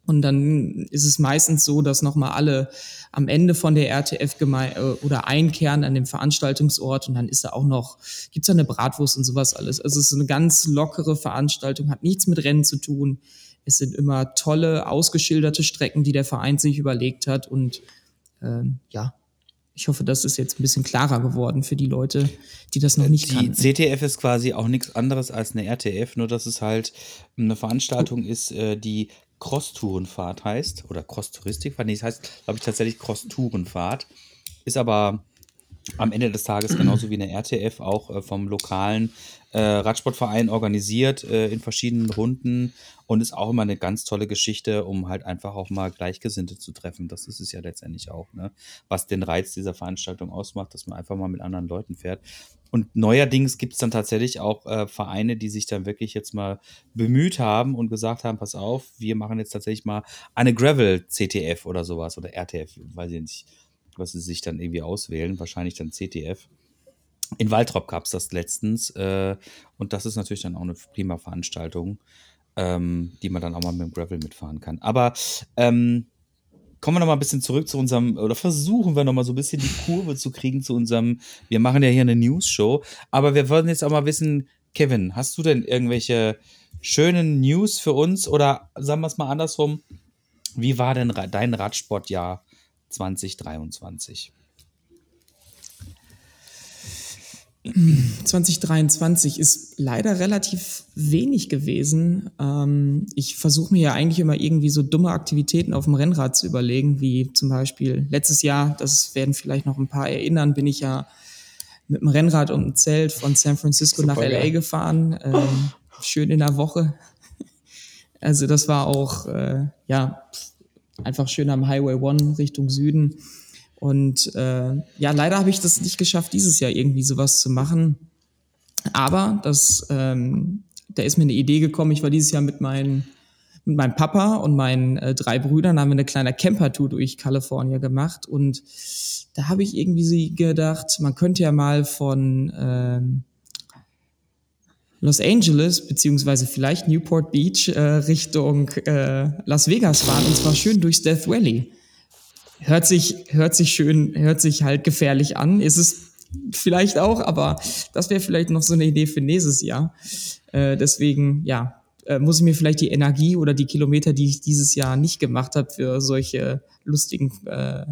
Und dann ist es meistens so, dass nochmal alle am Ende von der RTF äh, oder einkehren an dem Veranstaltungsort und dann ist da auch noch, gibt's da eine Bratwurst und sowas alles. Also es ist eine ganz lockere Veranstaltung, hat nichts mit Rennen zu tun. Es sind immer tolle, ausgeschilderte Strecken, die der Verein sich überlegt hat. Und ähm, ja, ich hoffe, das ist jetzt ein bisschen klarer geworden für die Leute, die das noch nicht Die kannten. CTF ist quasi auch nichts anderes als eine RTF, nur dass es halt eine Veranstaltung ist, äh, die Cross-Tourenfahrt heißt oder Cross-Touristikfahrt. Nee, das heißt, glaube ich, tatsächlich Cross-Tourenfahrt. Ist aber am Ende des Tages genauso wie eine RTF auch äh, vom lokalen äh, Radsportverein organisiert äh, in verschiedenen Runden und ist auch immer eine ganz tolle Geschichte, um halt einfach auch mal Gleichgesinnte zu treffen. Das ist es ja letztendlich auch, ne? was den Reiz dieser Veranstaltung ausmacht, dass man einfach mal mit anderen Leuten fährt. Und neuerdings gibt es dann tatsächlich auch äh, Vereine, die sich dann wirklich jetzt mal bemüht haben und gesagt haben, pass auf, wir machen jetzt tatsächlich mal eine Gravel-CTF oder sowas oder RTF, weiß ich nicht, was sie sich dann irgendwie auswählen, wahrscheinlich dann CTF. In Waltrop gab es das letztens äh, und das ist natürlich dann auch eine prima Veranstaltung, ähm, die man dann auch mal mit dem Gravel mitfahren kann. Aber ähm, kommen wir noch mal ein bisschen zurück zu unserem, oder versuchen wir noch mal so ein bisschen die Kurve zu kriegen zu unserem, wir machen ja hier eine News-Show, aber wir wollen jetzt auch mal wissen, Kevin, hast du denn irgendwelche schönen News für uns oder sagen wir es mal andersrum, wie war denn dein Radsportjahr 2023? 2023 ist leider relativ wenig gewesen. Ähm, ich versuche mir ja eigentlich immer irgendwie so dumme Aktivitäten auf dem Rennrad zu überlegen, wie zum Beispiel letztes Jahr, das werden vielleicht noch ein paar erinnern, bin ich ja mit dem Rennrad und einem Zelt von San Francisco nach Super, LA ja. gefahren. Ähm, schön in der Woche. Also das war auch, äh, ja, einfach schön am Highway One Richtung Süden. Und äh, ja, leider habe ich das nicht geschafft, dieses Jahr irgendwie sowas zu machen. Aber das, ähm, da ist mir eine Idee gekommen. Ich war dieses Jahr mit meinen, mit meinem Papa und meinen äh, drei Brüdern haben wir eine kleine Camper-Tour durch Kalifornien gemacht und da habe ich irgendwie gedacht, man könnte ja mal von ähm, Los Angeles beziehungsweise vielleicht Newport Beach äh, Richtung äh, Las Vegas fahren und zwar schön durchs Death Valley. Hört sich, hört sich schön, hört sich halt gefährlich an. Ist es vielleicht auch, aber das wäre vielleicht noch so eine Idee für nächstes Jahr. Äh, deswegen, ja, äh, muss ich mir vielleicht die Energie oder die Kilometer, die ich dieses Jahr nicht gemacht habe, für solche lustigen äh,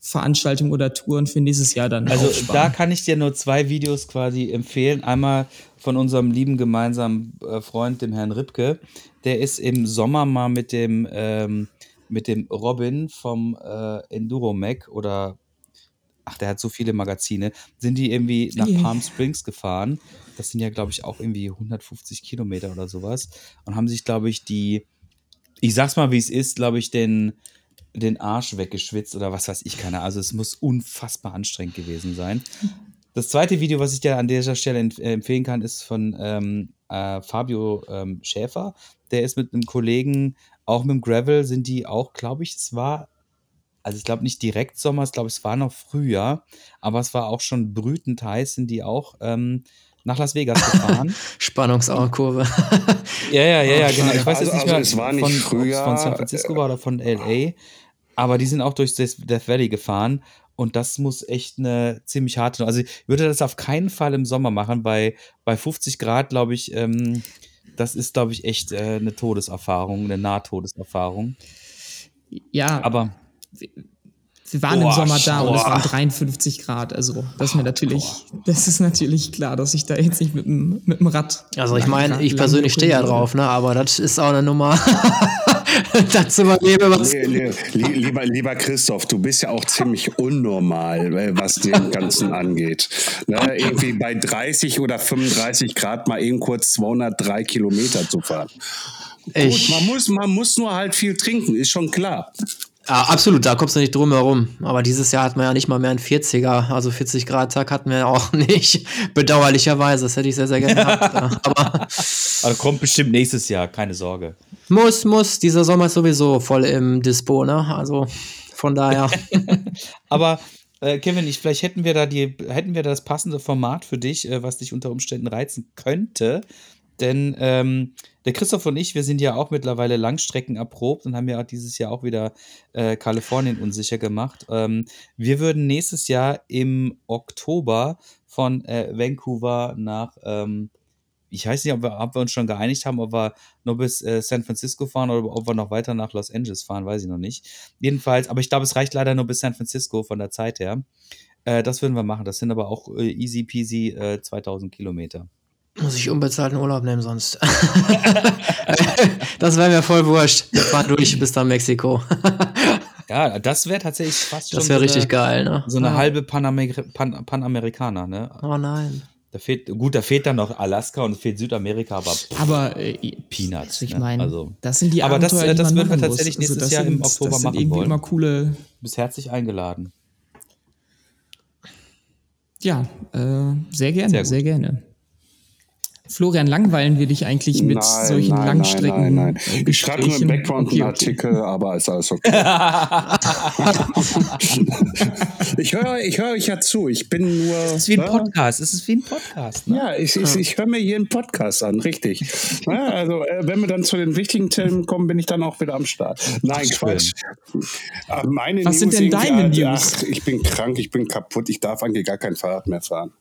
Veranstaltungen oder Touren für nächstes Jahr dann Also aufsparen. da kann ich dir nur zwei Videos quasi empfehlen. Einmal von unserem lieben gemeinsamen äh, Freund, dem Herrn Ripke. Der ist im Sommer mal mit dem, ähm, mit dem Robin vom äh, Enduro Mac oder ach, der hat so viele Magazine, sind die irgendwie nach Yeah. Palm Springs gefahren. Das sind ja, glaube ich, auch irgendwie 150 Kilometer oder sowas. Und haben sich, glaube ich, die, ich sag's mal, wie es ist, glaube ich, den, den Arsch weggeschwitzt oder was weiß ich, keine. Also es muss unfassbar anstrengend gewesen sein. Das zweite Video, was ich dir an dieser Stelle empf- äh, empfehlen kann, ist von ähm, äh, Fabio ähm, Schäfer. Der ist mit einem Kollegen, auch mit dem Gravel, sind die auch, glaube ich, es war, also ich glaube nicht direkt Sommer, ich glaube, es war noch Frühjahr, aber es war auch schon brütend heiß, sind die auch ähm, nach Las Vegas gefahren. [laughs] Spannungskurve. [laughs] Ja, ja, ja, ja, genau. Ich weiß Also- jetzt nicht also mehr, es war nicht von, Frühjahr, von San Francisco war oder von LA, aber die sind auch durch das Death Valley gefahren und das muss echt eine ziemlich harte. Also ich würde das auf keinen Fall im Sommer machen. Bei, bei 50 Grad, glaube ich, ähm, das ist, glaube ich, echt äh, eine Todeserfahrung, eine Nahtodeserfahrung. ja, Aber wir waren Boah, im Sommer da und es boah. waren 53 Grad. Also das ist mir natürlich, das ist natürlich klar, dass ich da jetzt nicht mit dem, mit dem Rad. Also ich meine, ich persönlich stehe ja drauf, ne? Aber das ist auch eine Nummer. [laughs] [laughs] das überlebe was. Nee, nee, li- lieber, lieber Christoph, du bist ja auch ziemlich unnormal, was den Ganzen angeht. Ne, irgendwie bei 30 oder 35 Grad mal eben kurz 203 Kilometer zu fahren. Gut, man muss, man muss nur halt viel trinken, ist schon klar. ja, absolut, da kommst du nicht drum herum. Aber dieses Jahr hat man ja nicht mal mehr einen 40er, also 40 Grad Tag hatten wir ja auch [laughs] nicht. Bedauerlicherweise, das hätte ich sehr, sehr gerne gehabt. [laughs] Aber aber kommt bestimmt nächstes Jahr, keine Sorge. Muss, muss, dieser Sommer ist sowieso voll im Dispo, ne? Also von daher. [laughs] Aber äh, Kevin, ich, vielleicht hätten wir da die, hätten wir da das passende Format für dich, äh, was dich unter Umständen reizen könnte. Denn ähm, der Christoph und ich, wir sind ja auch mittlerweile Langstrecken erprobt und haben ja dieses Jahr auch wieder äh, Kalifornien unsicher gemacht. Ähm, wir würden nächstes Jahr im Oktober von äh, Vancouver nach, ähm, ich weiß nicht, ob wir, ob wir uns schon geeinigt haben, ob wir nur bis äh, San Francisco fahren oder ob wir noch weiter nach Los Angeles fahren, weiß ich noch nicht. Jedenfalls, aber ich glaube, es reicht leider nur bis San Francisco von der Zeit her. Äh, das würden wir machen. Das sind aber auch äh, easy peasy äh, 2000 Kilometer. Muss ich unbezahlten Urlaub nehmen sonst. [laughs] das wäre mir voll wurscht. Wir fahren durch bis nach Mexiko. [laughs] Ja, das wäre tatsächlich fast schon Das wäre so richtig eine, geil, ne? so eine Ja. halbe Panamer Pan Panamerikaner. Ne? Oh nein. Da fehlt, gut, da fehlt dann noch Alaska und fehlt Südamerika, aber pff, Aber äh, Peanuts. ich ne? meine, also, das sind die Aber das, Abenteuer, äh, das man würden wir machen muss. tatsächlich nächstes das Jahr im sind, Oktober das sind machen irgendwie wollen. immer coole, du bist herzlich eingeladen. ja, äh, sehr gerne, Sehr sehr, gerne. Florian, langweilen wir dich eigentlich mit solchen Langstrecken? Nein, nein, nein. Ich schreibe nur im? Background Okay, einen okay. Artikel, aber ist alles okay. [laughs] ich höre ich hör euch ja zu. Ich bin nur. Es ist wie ein Ja, Podcast. Es ist wie ein Podcast. Ne? Ja, ich, ich, ich höre mir hier einen Podcast an, richtig. [laughs] Ja, also, äh, wenn wir dann zu den wichtigen Themen kommen, bin ich dann auch wieder am Start. Nein, Quatsch. Meine Was sind News denn irgendwie, deine News? Ach, ich bin krank, ich bin kaputt, ich darf eigentlich gar kein Fahrrad mehr fahren.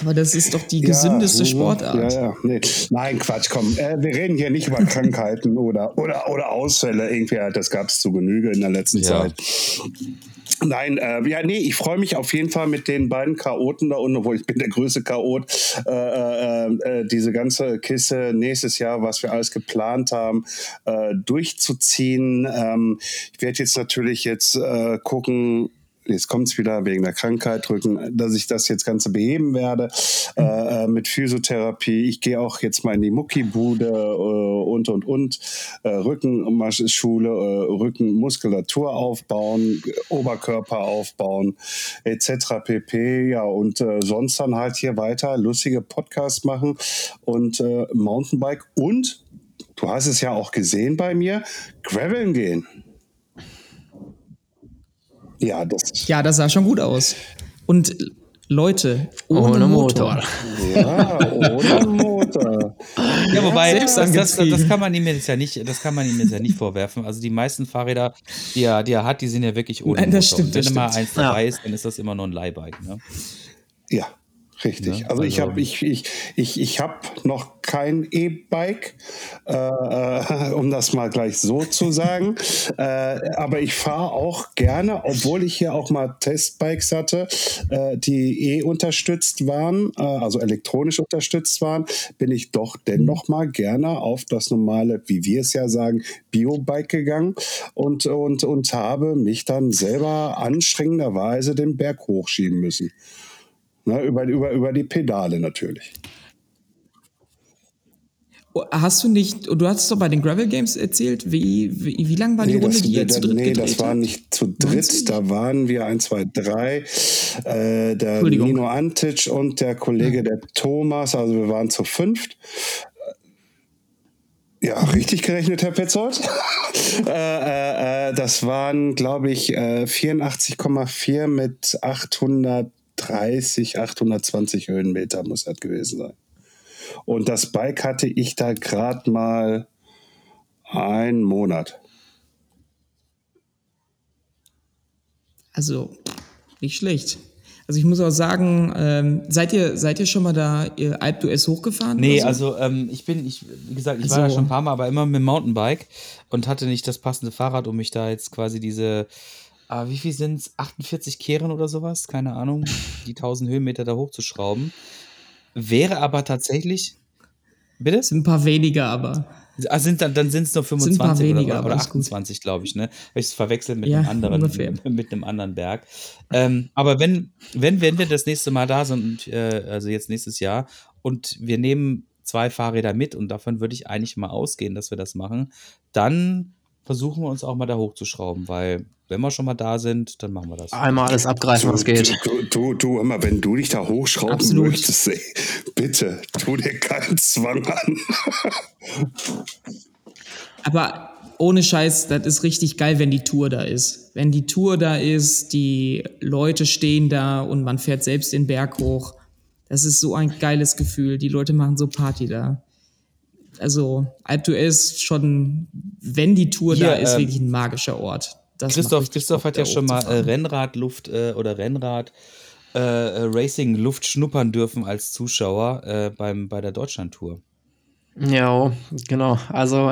Aber das ist doch die gesündeste Ja, mhm. Sportart. Ja, ja. Nee. Nein, Quatsch, komm. Äh, wir reden hier nicht über [laughs] Krankheiten oder, oder, oder Ausfälle. Irgendwie, äh, das gab es zu Genüge in der letzten Ja. Zeit. Nein, äh, ja, nee, ich freue mich auf jeden Fall mit den beiden Chaoten da unten, obwohl ich bin der größte Chaot, äh, äh, äh, diese ganze Kiste nächstes Jahr, was wir alles geplant haben, äh, durchzuziehen. Ähm, ich werde jetzt natürlich jetzt äh, gucken, jetzt kommt es wieder wegen der Krankheit, Rücken, dass ich das jetzt Ganze beheben werde äh, äh mit Physiotherapie. Ich gehe auch jetzt mal in die Muckibude äh, und, und, und. Äh, Rückenschule, äh, Rückenmuskulatur aufbauen, Oberkörper aufbauen, etc. pp. Ja, und äh, sonst dann halt hier weiter lustige Podcasts machen und äh, Mountainbike und du hast es ja auch gesehen bei mir, graveln gehen. Ja, das, ja, das sah schon gut aus. Und Leute, ohne, ohne Motor. Motor. Ja, ohne Motor. [laughs] Ja, wobei, das, das, das, kann man ihm jetzt ja nicht, das kann man ihm jetzt ja nicht vorwerfen. Also die meisten Fahrräder, die er, die er hat, die sind ja wirklich ohne Nein, das Motor. Stimmt, Und wenn mal eins dabei ja. ist, dann ist das immer nur ein Leihbike. Ne? Ja, Richtig. Ne? Also, ich habe also ich, ich, ich, ich hab noch kein E-Bike, äh, äh, um das mal gleich so zu [laughs] sagen. äh, aber ich fahre auch gerne, obwohl ich hier auch mal Testbikes hatte, äh, die eh unterstützt waren, äh, also elektronisch unterstützt waren, bin ich doch dennoch mal gerne auf das normale, wie wir es ja sagen, Bio-Bike gegangen und, und, und habe mich dann selber anstrengenderweise den Berg hochschieben müssen. Ne, über, über, über die Pedale natürlich. Oh, hast du nicht, du hast doch bei den Gravel Games erzählt, wie, wie, wie lang war die nee, Runde, das, die ihr zu dritt Nee, das war nicht zu dritt, da waren wir 1, 2, 3, äh, der Nino Antic und der Kollege, ja. der Thomas, also wir waren zu fünft. Ja, richtig gerechnet, Herr Petzold. [laughs] äh, äh, äh, das waren, glaube ich, 84,4 äh, mit 800 830, 820 Höhenmeter muss das gewesen sein. Und das Bike hatte ich da gerade mal einen Monat. Also nicht schlecht. Also ich muss auch sagen, ähm, seid ihr seid ihr schon mal da ihr Alp S hochgefahren? Nee, so? also ähm, ich bin, ich, wie gesagt, ich also, war ja also schon ein paar Mal, aber immer mit dem Mountainbike und hatte nicht das passende Fahrrad, um mich da jetzt quasi diese aber ah, wie viel sind es? 48 Kehren oder sowas? Keine Ahnung. Die 1000 Höhenmeter da hochzuschrauben. Wäre aber tatsächlich. Bitte? Sind ein paar weniger, aber. Ah, sind dann, dann sind es nur 25 weniger, oder, oder 28, glaube ich, ne? Habe ich es verwechselt mit, ja, einem anderen, [laughs] mit einem anderen Berg. Ähm, aber wenn, wenn, wenn wir das nächste Mal da sind, äh, also jetzt nächstes Jahr, und wir nehmen zwei Fahrräder mit, und davon würde ich eigentlich mal ausgehen, dass wir das machen, dann versuchen wir uns auch mal da hochzuschrauben, weil wenn wir schon mal da sind, dann machen wir das. Einmal alles abgreifen, was geht. Du, du, du, immer, wenn du dich da hochschrauben Absolut. möchtest, ey, bitte, tu dir keinen Zwang an. Aber ohne Scheiß, das ist richtig geil, wenn die Tour da ist. Wenn die Tour da ist, die Leute stehen da und man fährt selbst den Berg hoch. Das ist so ein geiles Gefühl. Die Leute machen so Party da. Also, Alp ist schon, wenn die Tour Hier, da ist, ähm, wirklich ein magischer Ort. Das Christoph, Christoph hat ja schon mal äh, Rennradluft äh, oder Rennrad äh, äh, Racing Luft schnuppern dürfen als Zuschauer äh, beim, bei der Deutschlandtour. Ja, genau. Also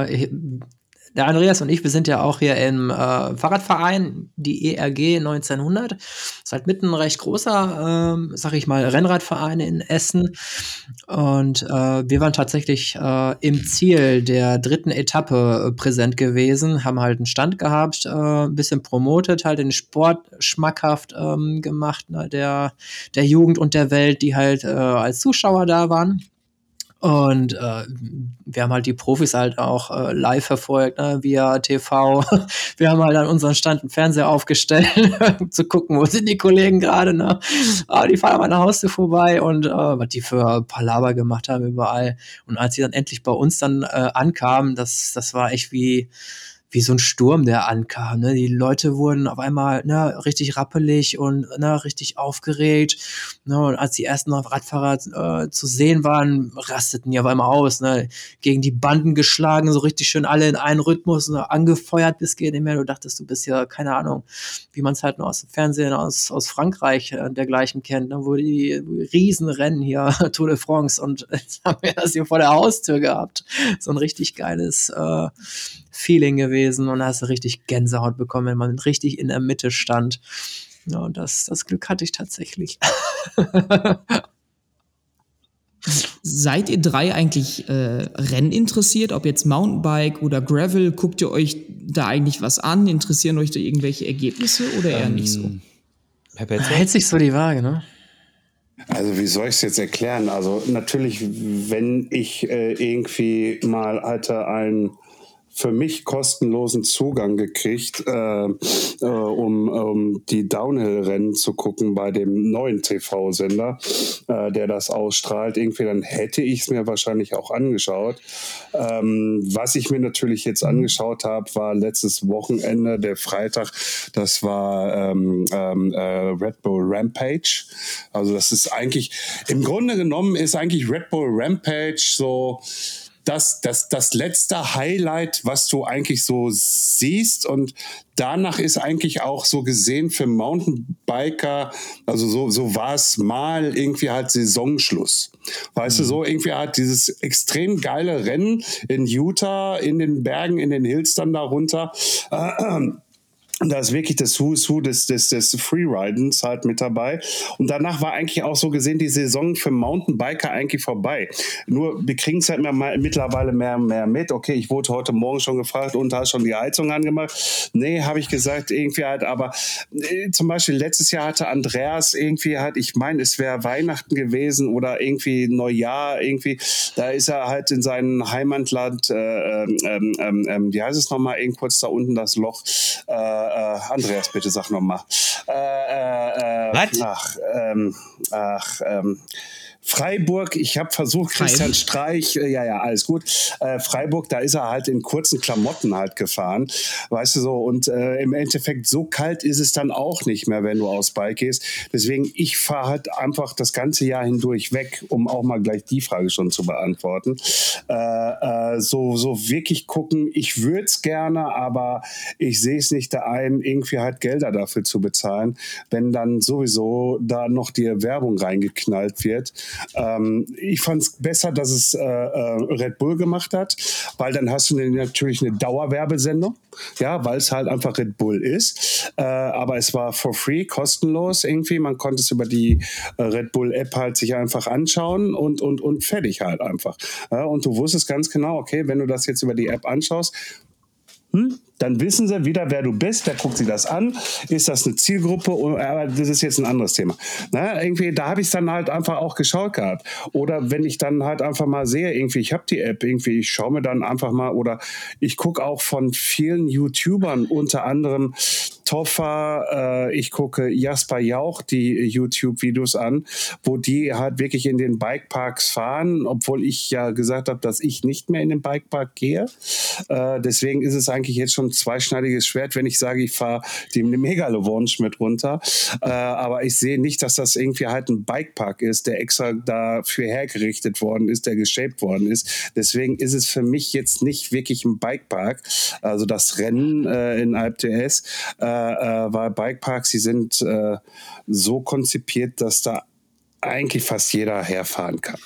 der Andreas und ich, wir sind ja auch hier im äh, Fahrradverein, die ERG 1900. Ist halt mitten ein recht großer, ähm, sag ich mal, Rennradverein in Essen. Und äh, wir waren tatsächlich äh, im Ziel der dritten Etappe äh, präsent gewesen, haben halt einen Stand gehabt, äh, ein bisschen promotet, halt den Sport schmackhaft ähm, gemacht, ne, der, der Jugend und der Welt, die halt äh, als Zuschauer da waren. Und äh, wir haben halt die Profis halt auch äh, live verfolgt, ne, via TV. [laughs] Wir haben halt an unseren Stand einen Fernseher aufgestellt, [laughs] zu gucken, wo sind die Kollegen gerade. Ne? Ah, die fahren an meiner Haustür vorbei und äh, was die für Palaver gemacht haben überall. Und als sie dann endlich bei uns dann äh, ankamen, das, das war echt wie wie so ein Sturm, der ankam. Ne? Die Leute wurden auf einmal ne, richtig rappelig und ne, richtig aufgeregt. Ne? Und als die ersten Radfahrer äh, zu sehen waren, rasteten die auf einmal aus. Ne? Gegen die Banden geschlagen, so richtig schön alle in einen Rhythmus, ne? angefeuert bis geht nicht mehr. Du dachtest, du bist ja, keine Ahnung, wie man es halt nur aus dem Fernsehen aus, aus Frankreich äh, dergleichen kennt, ne? wo die Riesenrennen hier, [laughs] Tour de France, und [laughs] jetzt haben wir das hier vor der Haustür gehabt. So ein richtig geiles äh, Feeling gewesen und da hast du richtig Gänsehaut bekommen, wenn man richtig in der Mitte stand. Ja, und das, das Glück hatte ich tatsächlich. [laughs] Seid ihr drei eigentlich äh, renninteressiert, ob jetzt Mountainbike oder Gravel? Guckt ihr euch da eigentlich was an? Interessieren euch da irgendwelche Ergebnisse oder eher ähm, nicht so? Herr Petzold? Hält sich so die Waage, ne? Also wie soll ich es jetzt erklären? Also natürlich, wenn ich äh, irgendwie mal hatte ein für mich kostenlosen Zugang gekriegt, äh, äh, um, um die Downhill-Rennen zu gucken bei dem neuen TV-Sender, äh, der das ausstrahlt. Irgendwie dann hätte ich es mir wahrscheinlich auch angeschaut. Ähm, was ich mir natürlich jetzt angeschaut habe, war letztes Wochenende, der Freitag, das war ähm, ähm, äh, Red Bull Rampage. Also das ist eigentlich, im Grunde genommen ist eigentlich Red Bull Rampage so das, das, das letzte Highlight, was du eigentlich so siehst. Und danach ist eigentlich auch so gesehen für Mountainbiker, also so, so war es mal irgendwie halt Saisonschluss. Weißt mhm. du, so irgendwie halt dieses extrem geile Rennen in Utah, in den Bergen, in den Hills dann darunter. Äh, da ist wirklich das Who's Who des, des, des Freeridens halt mit dabei. Und danach war eigentlich auch so gesehen die Saison für Mountainbiker eigentlich vorbei. Nur wir kriegen es halt mehr, mittlerweile mehr und mehr mit. Okay, ich wurde heute Morgen schon gefragt und hast schon die Heizung angemacht. Nee, habe ich gesagt, irgendwie halt, aber äh, zum Beispiel letztes Jahr hatte Andreas irgendwie halt, ich meine, es wäre Weihnachten gewesen oder irgendwie Neujahr, irgendwie, da ist er halt in seinem Heimatland, äh, ähm, ähm, ähm, wie heißt es nochmal, eben kurz da unten das Loch, äh, äh, Andreas, bitte sag nochmal. Äh, äh, äh, ach, ähm, ach, ähm, Freiburg, ich habe versucht, Christian Streich, äh, ja, ja, alles gut. Äh, Freiburg, da ist er halt in kurzen Klamotten halt gefahren, weißt du so. Und äh, im Endeffekt, so kalt ist es dann auch nicht mehr, wenn du aufs Bike gehst. Deswegen, ich fahre halt einfach das ganze Jahr hindurch weg, um auch mal gleich die Frage schon zu beantworten. Äh, äh, so, so wirklich gucken, ich würde es gerne, aber ich sehe es nicht da ein, irgendwie halt Gelder dafür zu bezahlen, wenn dann sowieso da noch die Werbung reingeknallt wird. Ähm, ich fand es besser, dass es äh, äh, Red Bull gemacht hat, weil dann hast du natürlich eine Dauerwerbesendung, ja, weil es halt einfach Red Bull ist. Äh, aber es war for free, kostenlos irgendwie. Man konnte es über die äh, Red Bull App halt sich einfach anschauen und, und, und fertig halt einfach. Ja, und du wusstest ganz genau, okay, wenn du das jetzt über die App anschaust, hm, dann wissen sie wieder, wer du bist, wer guckt sich das an, ist das eine Zielgruppe, aber das ist jetzt ein anderes Thema. Na, irgendwie, da habe ich es dann halt einfach auch geschaut gehabt. Oder wenn ich dann halt einfach mal sehe, irgendwie, ich habe die App, irgendwie, ich schaue mir dann einfach mal oder ich gucke auch von vielen YouTubern, unter anderem Toffer, äh, ich gucke Jasper Jauch die YouTube-Videos an, wo die halt wirklich in den Bikeparks fahren, obwohl ich ja gesagt habe, dass ich nicht mehr in den Bikepark gehe. Äh, deswegen ist es eigentlich jetzt schon ein zweischneidiges Schwert, wenn ich sage, ich fahre den Megalowunsch mit runter. Äh, aber ich sehe nicht, dass das irgendwie halt ein Bikepark ist, der extra dafür hergerichtet worden ist, der geshaped worden ist. Deswegen ist es für mich jetzt nicht wirklich ein Bikepark. Also das Rennen äh, in Alp TS. Äh, äh, weil Bikeparks, die sind äh, so konzipiert, dass da eigentlich fast jeder herfahren kann.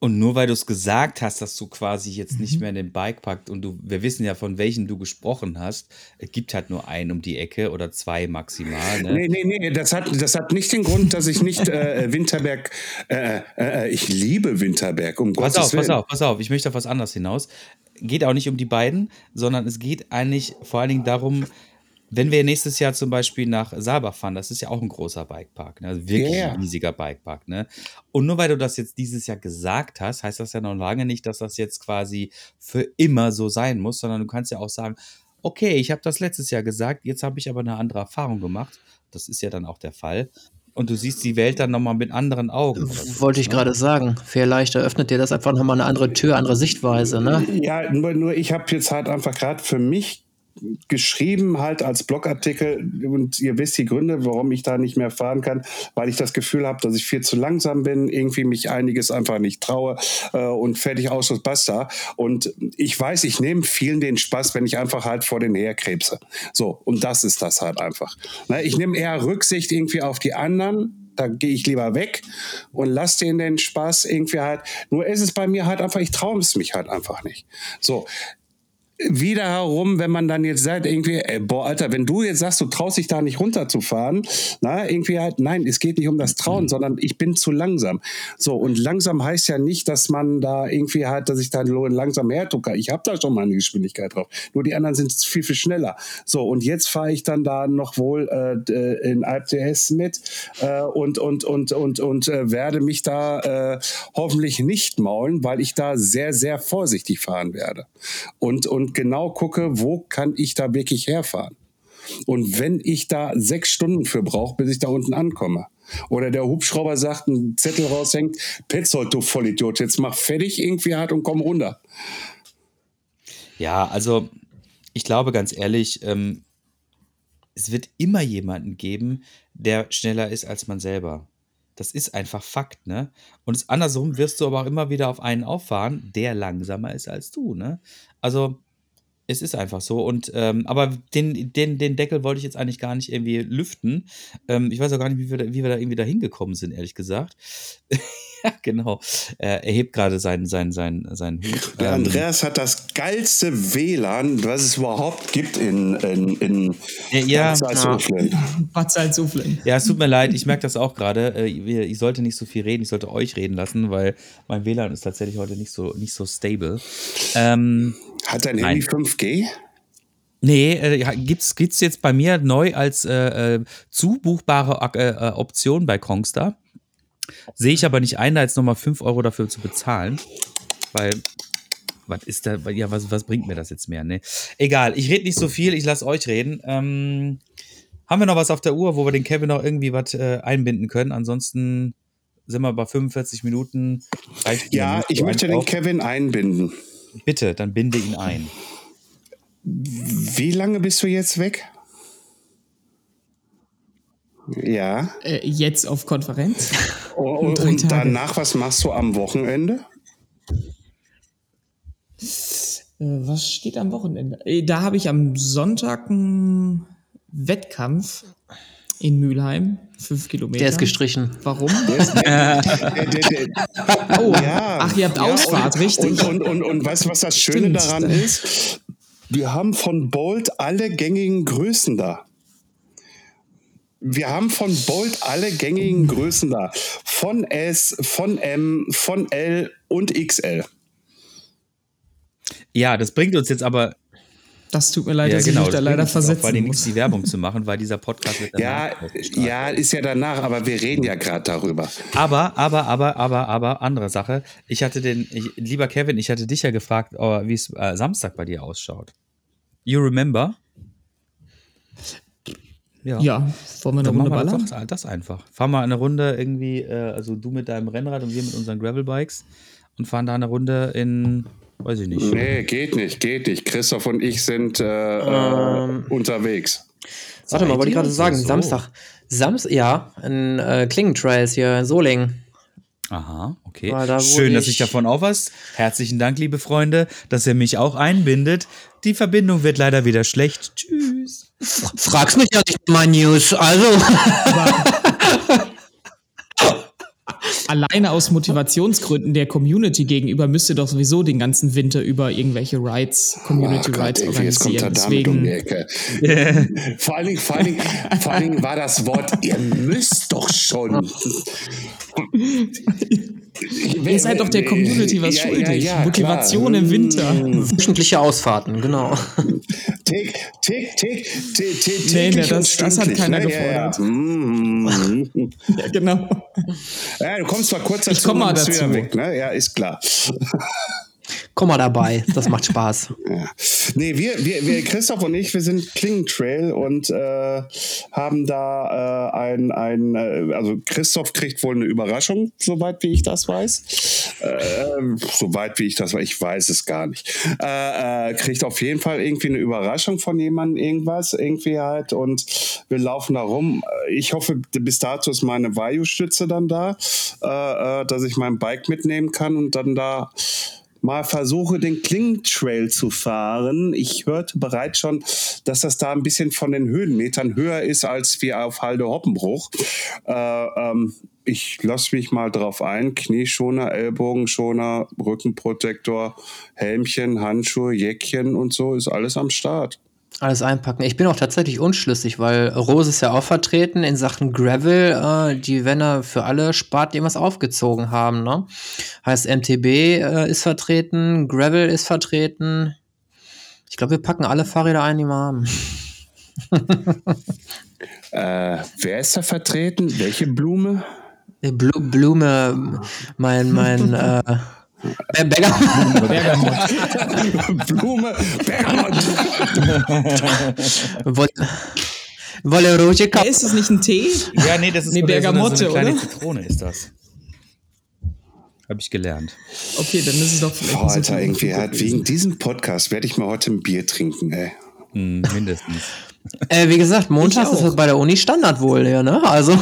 Und nur weil du es gesagt hast, dass du quasi jetzt nicht mhm. mehr in den Bikepark und du, wir wissen ja, von welchen du gesprochen hast, es gibt halt nur einen um die Ecke oder zwei maximal. Ne? Nee, nee, nee, das hat, das hat nicht den Grund, dass ich nicht äh, Winterberg, äh, äh, ich liebe Winterberg, um pass Gottes auf, Willen. Pass auf, pass auf, ich möchte auf was anderes hinaus. Geht auch nicht um die beiden, sondern es geht eigentlich vor allen Dingen darum, wenn wir nächstes Jahr zum Beispiel nach Saalbach fahren, das ist ja auch ein großer Bikepark, ne? also wirklich yeah. ein riesiger Bikepark. Ne? Und nur weil du das jetzt dieses Jahr gesagt hast, heißt das ja noch lange nicht, dass das jetzt quasi für immer so sein muss, sondern du kannst ja auch sagen, okay, ich habe das letztes Jahr gesagt, jetzt habe ich aber eine andere Erfahrung gemacht. Das ist ja dann auch der Fall. Und du siehst die Welt dann nochmal mit anderen Augen. So, Wollte ich ne? gerade sagen. Vielleicht eröffnet dir das einfach nochmal eine andere Tür, andere Sichtweise, ne? Ja, nur, nur ich habe jetzt halt einfach gerade für mich geschrieben halt als Blogartikel und ihr wisst die Gründe, warum ich da nicht mehr fahren kann, weil ich das Gefühl habe, dass ich viel zu langsam bin, irgendwie mich einiges einfach nicht traue äh, und fertig aus und basta. Und ich weiß, ich nehme vielen den Spaß, wenn ich einfach halt vor den herkrebse. So, und das ist das halt einfach. Ne, ich nehme eher Rücksicht irgendwie auf die anderen, da gehe ich lieber weg und lasse denen den Spaß irgendwie halt. Nur ist es bei mir halt einfach, ich traue es mich halt einfach nicht. So, wieder herum, wenn man dann jetzt sagt, irgendwie, ey, boah, Alter, wenn du jetzt sagst, du traust dich da nicht runterzufahren, na, irgendwie halt, nein, es geht nicht um das Trauen, mhm. sondern ich bin zu langsam. So, und langsam heißt ja nicht, dass man da irgendwie halt, dass ich da langsam hertucke. Ich habe da schon mal eine Geschwindigkeit drauf. Nur die anderen sind viel, viel schneller. So, und jetzt fahre ich dann da noch wohl äh, äh in AlpDS mit äh, und, und, und, und, und äh, werde mich da äh, hoffentlich nicht maulen, weil ich da sehr, sehr vorsichtig fahren werde. Und, und und genau gucke, wo kann ich da wirklich herfahren. Und wenn ich da sechs Stunden für brauche, bis ich da unten ankomme, oder der Hubschrauber sagt, ein Zettel raushängt, Petzold, du Vollidiot, jetzt mach fertig irgendwie hart und komm runter. Ja, also ich glaube ganz ehrlich, ähm, es wird immer jemanden geben, der schneller ist als man selber. Das ist einfach Fakt, ne? Und andersrum wirst du aber auch immer wieder auf einen auffahren, der langsamer ist als du, ne? Also es ist einfach so. Und ähm, aber den, den, den Deckel wollte ich jetzt eigentlich gar nicht irgendwie lüften. Ähm, ich weiß auch gar nicht, wie wir, da, wie wir da irgendwie da hingekommen sind, ehrlich gesagt. [laughs] ja, genau. Äh, er hebt gerade seinen, seinen, seinen, seinen Hut. Der ähm, Andreas hat das geilste WLAN, was es überhaupt gibt in, in, in äh, ja, Bad Salzuflen. Ja, es tut mir leid, ich merke das auch gerade. Äh, ich sollte nicht so viel reden, ich sollte euch reden lassen, weil mein WLAN ist tatsächlich heute nicht so, nicht so stable. Ähm, hat dein Handy 5G? Nee, äh, gibt's, gibt's jetzt bei mir neu als äh, äh, zubuchbare äh, äh, Option bei Kongstar. Sehe ich aber nicht ein, da jetzt nochmal 5 Euro dafür zu bezahlen. Weil, was ist da, ja, was, was bringt mir das jetzt mehr? Ne? Egal, ich rede nicht so viel, ich lasse euch reden. Ähm, haben wir noch was auf der Uhr, wo wir den Kevin noch irgendwie was äh, einbinden können? Ansonsten sind wir bei 45 Minuten. Ja, ich möchte den Kevin einbinden. Bitte, dann binde ihn ein. Wie lange bist du jetzt weg? Ja. Äh, jetzt auf Konferenz. Oh, und, und danach, was machst du am Wochenende? Äh, was steht am Wochenende? Äh, da habe ich am Sonntag einen Wettkampf in Mülheim, fünf Kilometer. Der ist gestrichen. Warum? Der ist, [laughs] der, der, oh, ja, ach, ihr habt ja, Ausfahrt, und, richtig. Und, und, und, und weißt du, was das Schöne Stimmt. daran ist? Wir haben von Bolt alle gängigen Größen da. Wir haben von Bolt alle gängigen Größen da. Von S, von M, von L und XL. Ja, das bringt uns jetzt aber das tut mir leid, ja, dass genau, ich mich da leider versetzen Vor allem muss. die Werbung zu machen, weil dieser Podcast wird [laughs] Ja, ja, ist ja danach, aber wir reden ja gerade darüber. Aber, aber, aber, aber, aber, andere Sache. Ich hatte den, ich, lieber Kevin, ich hatte dich ja gefragt, oh, wie es äh, Samstag bei dir ausschaut. You remember? Ja, ja wollen wir eine Runde ballern? Das, das einfach. Fahren wir eine Runde irgendwie, äh, also du mit deinem Rennrad und wir mit unseren Gravelbikes und fahren da eine Runde in Weiß ich nicht. Nee, geht nicht, geht nicht. Christoph und ich sind äh, ähm, unterwegs. Warte mal, wollte ich gerade sagen, so. Samstag. Samstag, ja, in äh, Klingentrails hier in Solingen. Aha, okay. Da Schön, dass ich davon auch was. Herzlichen Dank, liebe Freunde, dass ihr mich auch einbindet. Die Verbindung wird leider wieder schlecht. Tschüss. Frag's mich ja nicht mal News, also. [laughs] alleine aus Motivationsgründen der Community gegenüber müsst ihr doch sowieso den ganzen Winter über irgendwelche Rides, Community oh Rides organisieren. Deswegen. Um [laughs] vor, allen Dingen, vor, allen Dingen, vor allen Dingen war das Wort, ihr müsst doch schon. [laughs] Ihr seid doch der Community was ja, schuldig. Ja, ja, Motivation klar. im Winter. Wöchentliche Ausfahrten, genau. Tick, tick, tick, tick, tick. Nee, nee, das, das hat keiner ne? gefordert. Mm. [laughs] Ja, genau. Ja, du kommst zwar kurz dazu, ich komm mal dazu. wieder weg, ne? Ja, ist klar. Komm mal dabei, das macht Spaß. [laughs] ja. Nee, wir, wir, wir, Christoph und ich, wir sind Klingentrail und äh, haben da äh, ein, ein äh, also Christoph kriegt wohl eine Überraschung, soweit wie ich das weiß. Äh, soweit wie ich das weiß, ich weiß es gar nicht. Äh, äh, kriegt auf jeden Fall irgendwie eine Überraschung von jemandem, irgendwas, irgendwie halt und wir laufen da rum. Ich hoffe, bis dato ist meine Vayu-Stütze dann da, dass ich mein Bike mitnehmen kann und dann da mal versuche, den Klingentrail zu fahren. Ich hörte bereits schon, dass das da ein bisschen von den Höhenmetern höher ist als wie auf Halde Hoppenbruch. Äh, ähm, ich lasse mich mal drauf ein. Knieschoner, Ellbogenschoner, Rückenprotektor, Helmchen, Handschuhe, Jäckchen und so ist alles am Start. Alles einpacken. Ich bin auch tatsächlich unschlüssig, weil Rose ist ja auch vertreten in Sachen Gravel, äh, die, wenn er für alle Sparten irgendwas aufgezogen haben, ne? Heißt, MTB äh, ist vertreten, Gravel ist vertreten. Ich glaube, wir packen alle Fahrräder ein, die wir haben. [laughs] Äh, wer ist da vertreten? Welche Blume? Die Blu Blume, mein, mein, [laughs] äh, Ber- Bergamot. Blume, Bergamot. Wolle, Cup. ist das nicht ein Tee? Ja, nee, das ist Nee, eine- so eine, so Bergamotte, eine kleine oder? Zitrone ist das. Habe ich gelernt. Okay, dann ist es doch vielleicht Oh, nicht so Alter, irgendwie wegen diesem Podcast werde ich mal heute ein Bier trinken, ey. Hm, mindestens. Äh, wie gesagt, montags ist das bei der Uni Standard wohl, ja, ne? Also, [laughs]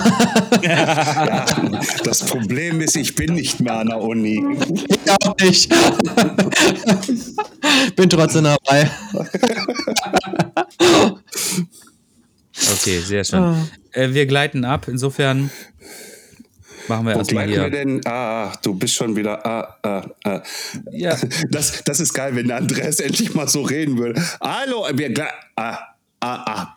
Das Problem ist, ich bin nicht mehr an der Uni. ich auch nicht. Bin trotzdem dabei. Okay, sehr schön. Äh, wir gleiten ab. Insofern machen wir Wo erstmal bleiben wir hier. denn? Ah, du bist schon wieder. Ah, ah, ah. Ja. Das, das ist geil, wenn der Andreas endlich mal so reden würde. Hallo, wir gleich. Ah, ah.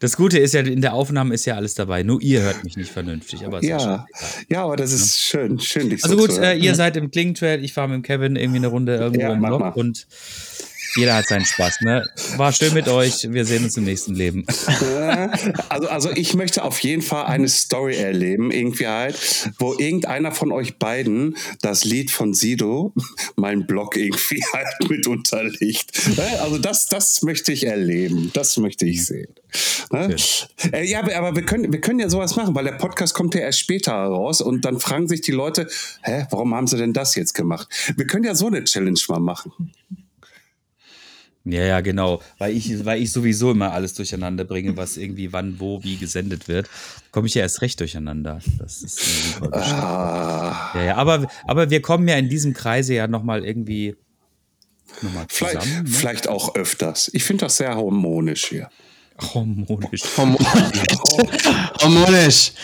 Das Gute ist ja, in der Aufnahme ist ja alles dabei. Nur ihr hört mich nicht vernünftig. Aber ja, Ja, aber das ist schön, schön, dich Also so gut, äh, ihr seid im Klingentrail, ich fahre mit dem Kevin irgendwie eine Runde irgendwo Ja, im Block und jeder hat seinen Spaß. Ne? War schön mit euch. Wir sehen uns im nächsten Leben. [laughs] Also, also ich möchte auf jeden Fall eine Story erleben, irgendwie halt, wo irgendeiner von euch beiden das Lied von Sido, mein Blog irgendwie halt [laughs] mit unterlegt. Ne? Also das, das möchte ich erleben, das möchte ich sehen. Ne? Äh, ja, aber- aber wir können, wir können ja sowas machen, weil der Podcast kommt ja erst später raus und dann fragen sich die Leute, hä, warum haben sie denn das jetzt gemacht? Wir können ja so eine Challenge mal machen. Ja, ja, genau. Weil ich, weil ich sowieso immer alles durcheinander bringe, was irgendwie wann, wo, wie gesendet wird, komme ich ja erst recht durcheinander. Das ist super. Ah, Ja, ja, aber, aber wir kommen ja in diesem Kreise ja nochmal irgendwie nochmal vielleicht, zusammen. Ne? vielleicht auch öfters. Ich finde das sehr harmonisch hier. Harmonisch. Harmonisch. [laughs]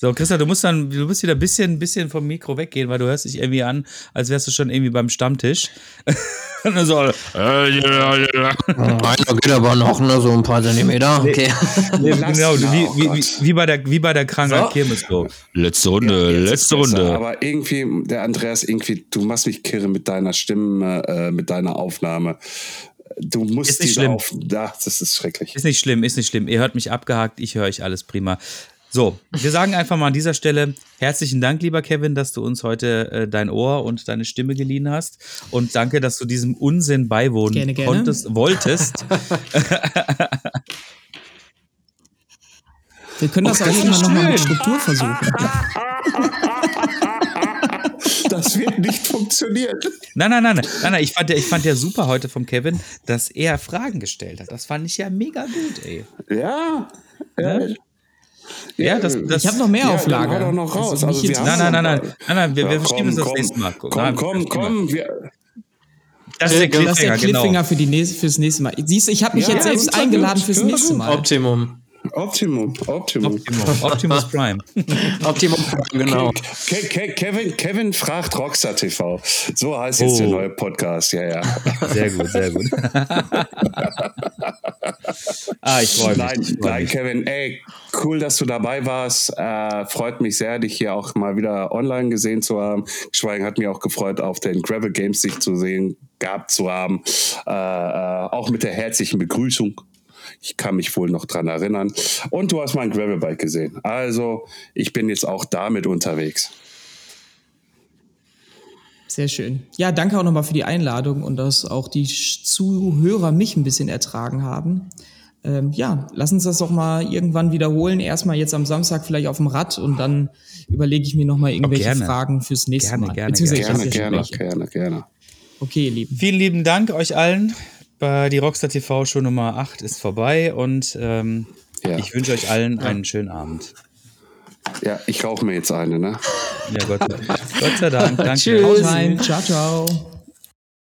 So, Christa, du musst dann, du musst wieder ein bisschen, bisschen vom Mikro weggehen, weil du hörst dich irgendwie an, als wärst du schon irgendwie beim Stammtisch. [laughs] Und dann so, Einer geht aber noch, ne, so ein paar Zentimeter. Okay. [laughs] Lass genau, mal, wie, wie, wie, wie bei der, wie bei der Kranken So. Kirmes so. Letzte Runde, ist letzte besser, Runde. Aber irgendwie, der Andreas, irgendwie, du machst mich kirre mit deiner Stimme, äh, mit deiner Aufnahme. Du musst Ist nicht schlimm. auf. Ja, das ist schrecklich. Ist nicht schlimm, ist nicht schlimm. Ihr hört mich abgehakt, ich höre euch alles prima. So, wir sagen einfach mal an dieser Stelle herzlichen Dank, lieber Kevin, dass du uns heute äh, dein Ohr und deine Stimme geliehen hast. Und danke, dass du diesem Unsinn beiwohnen Gerne, gerne. konntest, wolltest. [laughs] Wir können das auch irgendwann nochmal mit Struktur versuchen. [laughs] Das wird nicht funktionieren. Nein, nein, nein, nein, nein, nein. Ich fand, ja, ich fand ja super heute vom Kevin, dass er Fragen gestellt hat. Das fand ich ja mega gut, ey. Ja. Ja, Ne? Ja, das, das Ich habe noch mehr ja, auf dann doch noch Also raus. Also wir Nein, nein, nein, nein, nein, nein, wir, wir Ja, verschieben komm, das komm, nächste Mal. Komm, Nein, komm, komm. Wir, Das ist der Das ist der Cliffhanger, Cliffhanger genau. für die nächste, fürs nächste Mal. Siehst du, ich habe mich Ja, jetzt selbst eingeladen fürs nächste Mal. Optimum. Optimum, Optimum. Optimum, Optimus Prime. [laughs] Optimum, genau. Ke Ke Kevin, Kevin fragt Rockstar TV. So heißt jetzt Oh. der neue Podcast. Ja, ja. Sehr gut, sehr gut. [laughs] ah, ich freue mich. Nein, freu nein, mich. Kevin, ey, cool, dass du dabei warst. Äh, freut mich sehr, dich hier auch mal wieder online gesehen zu haben. Schweigen hat mich auch gefreut, auf den Gravel Games dich zu sehen, gehabt zu haben. Äh, äh, auch mit der herzlichen Begrüßung. Ich kann mich wohl noch dran erinnern. Und du hast mein Gravelbike gesehen. Also, ich bin jetzt auch damit unterwegs. Sehr schön. Ja, danke auch nochmal für die Einladung und dass auch die Zuhörer mich ein bisschen ertragen haben. Ähm, ja, lass uns das doch mal irgendwann wiederholen. Erstmal jetzt am Samstag vielleicht auf dem Rad und dann überlege ich mir nochmal irgendwelche gerne. Fragen fürs nächste Gerne, Mal. gerne, Gerne, gerne, welche. gerne, gerne. Okay, ihr Lieben. Vielen lieben Dank euch allen. Bei die Rockstar TV Show Nummer 8 ist vorbei und ähm, Ja. ich wünsche euch allen einen schönen Abend. Ja, ich rauche mir jetzt eine, ne? Ja, Gott, Gott sei Dank. [laughs] Danke. Tschüss. Ciao, ciao.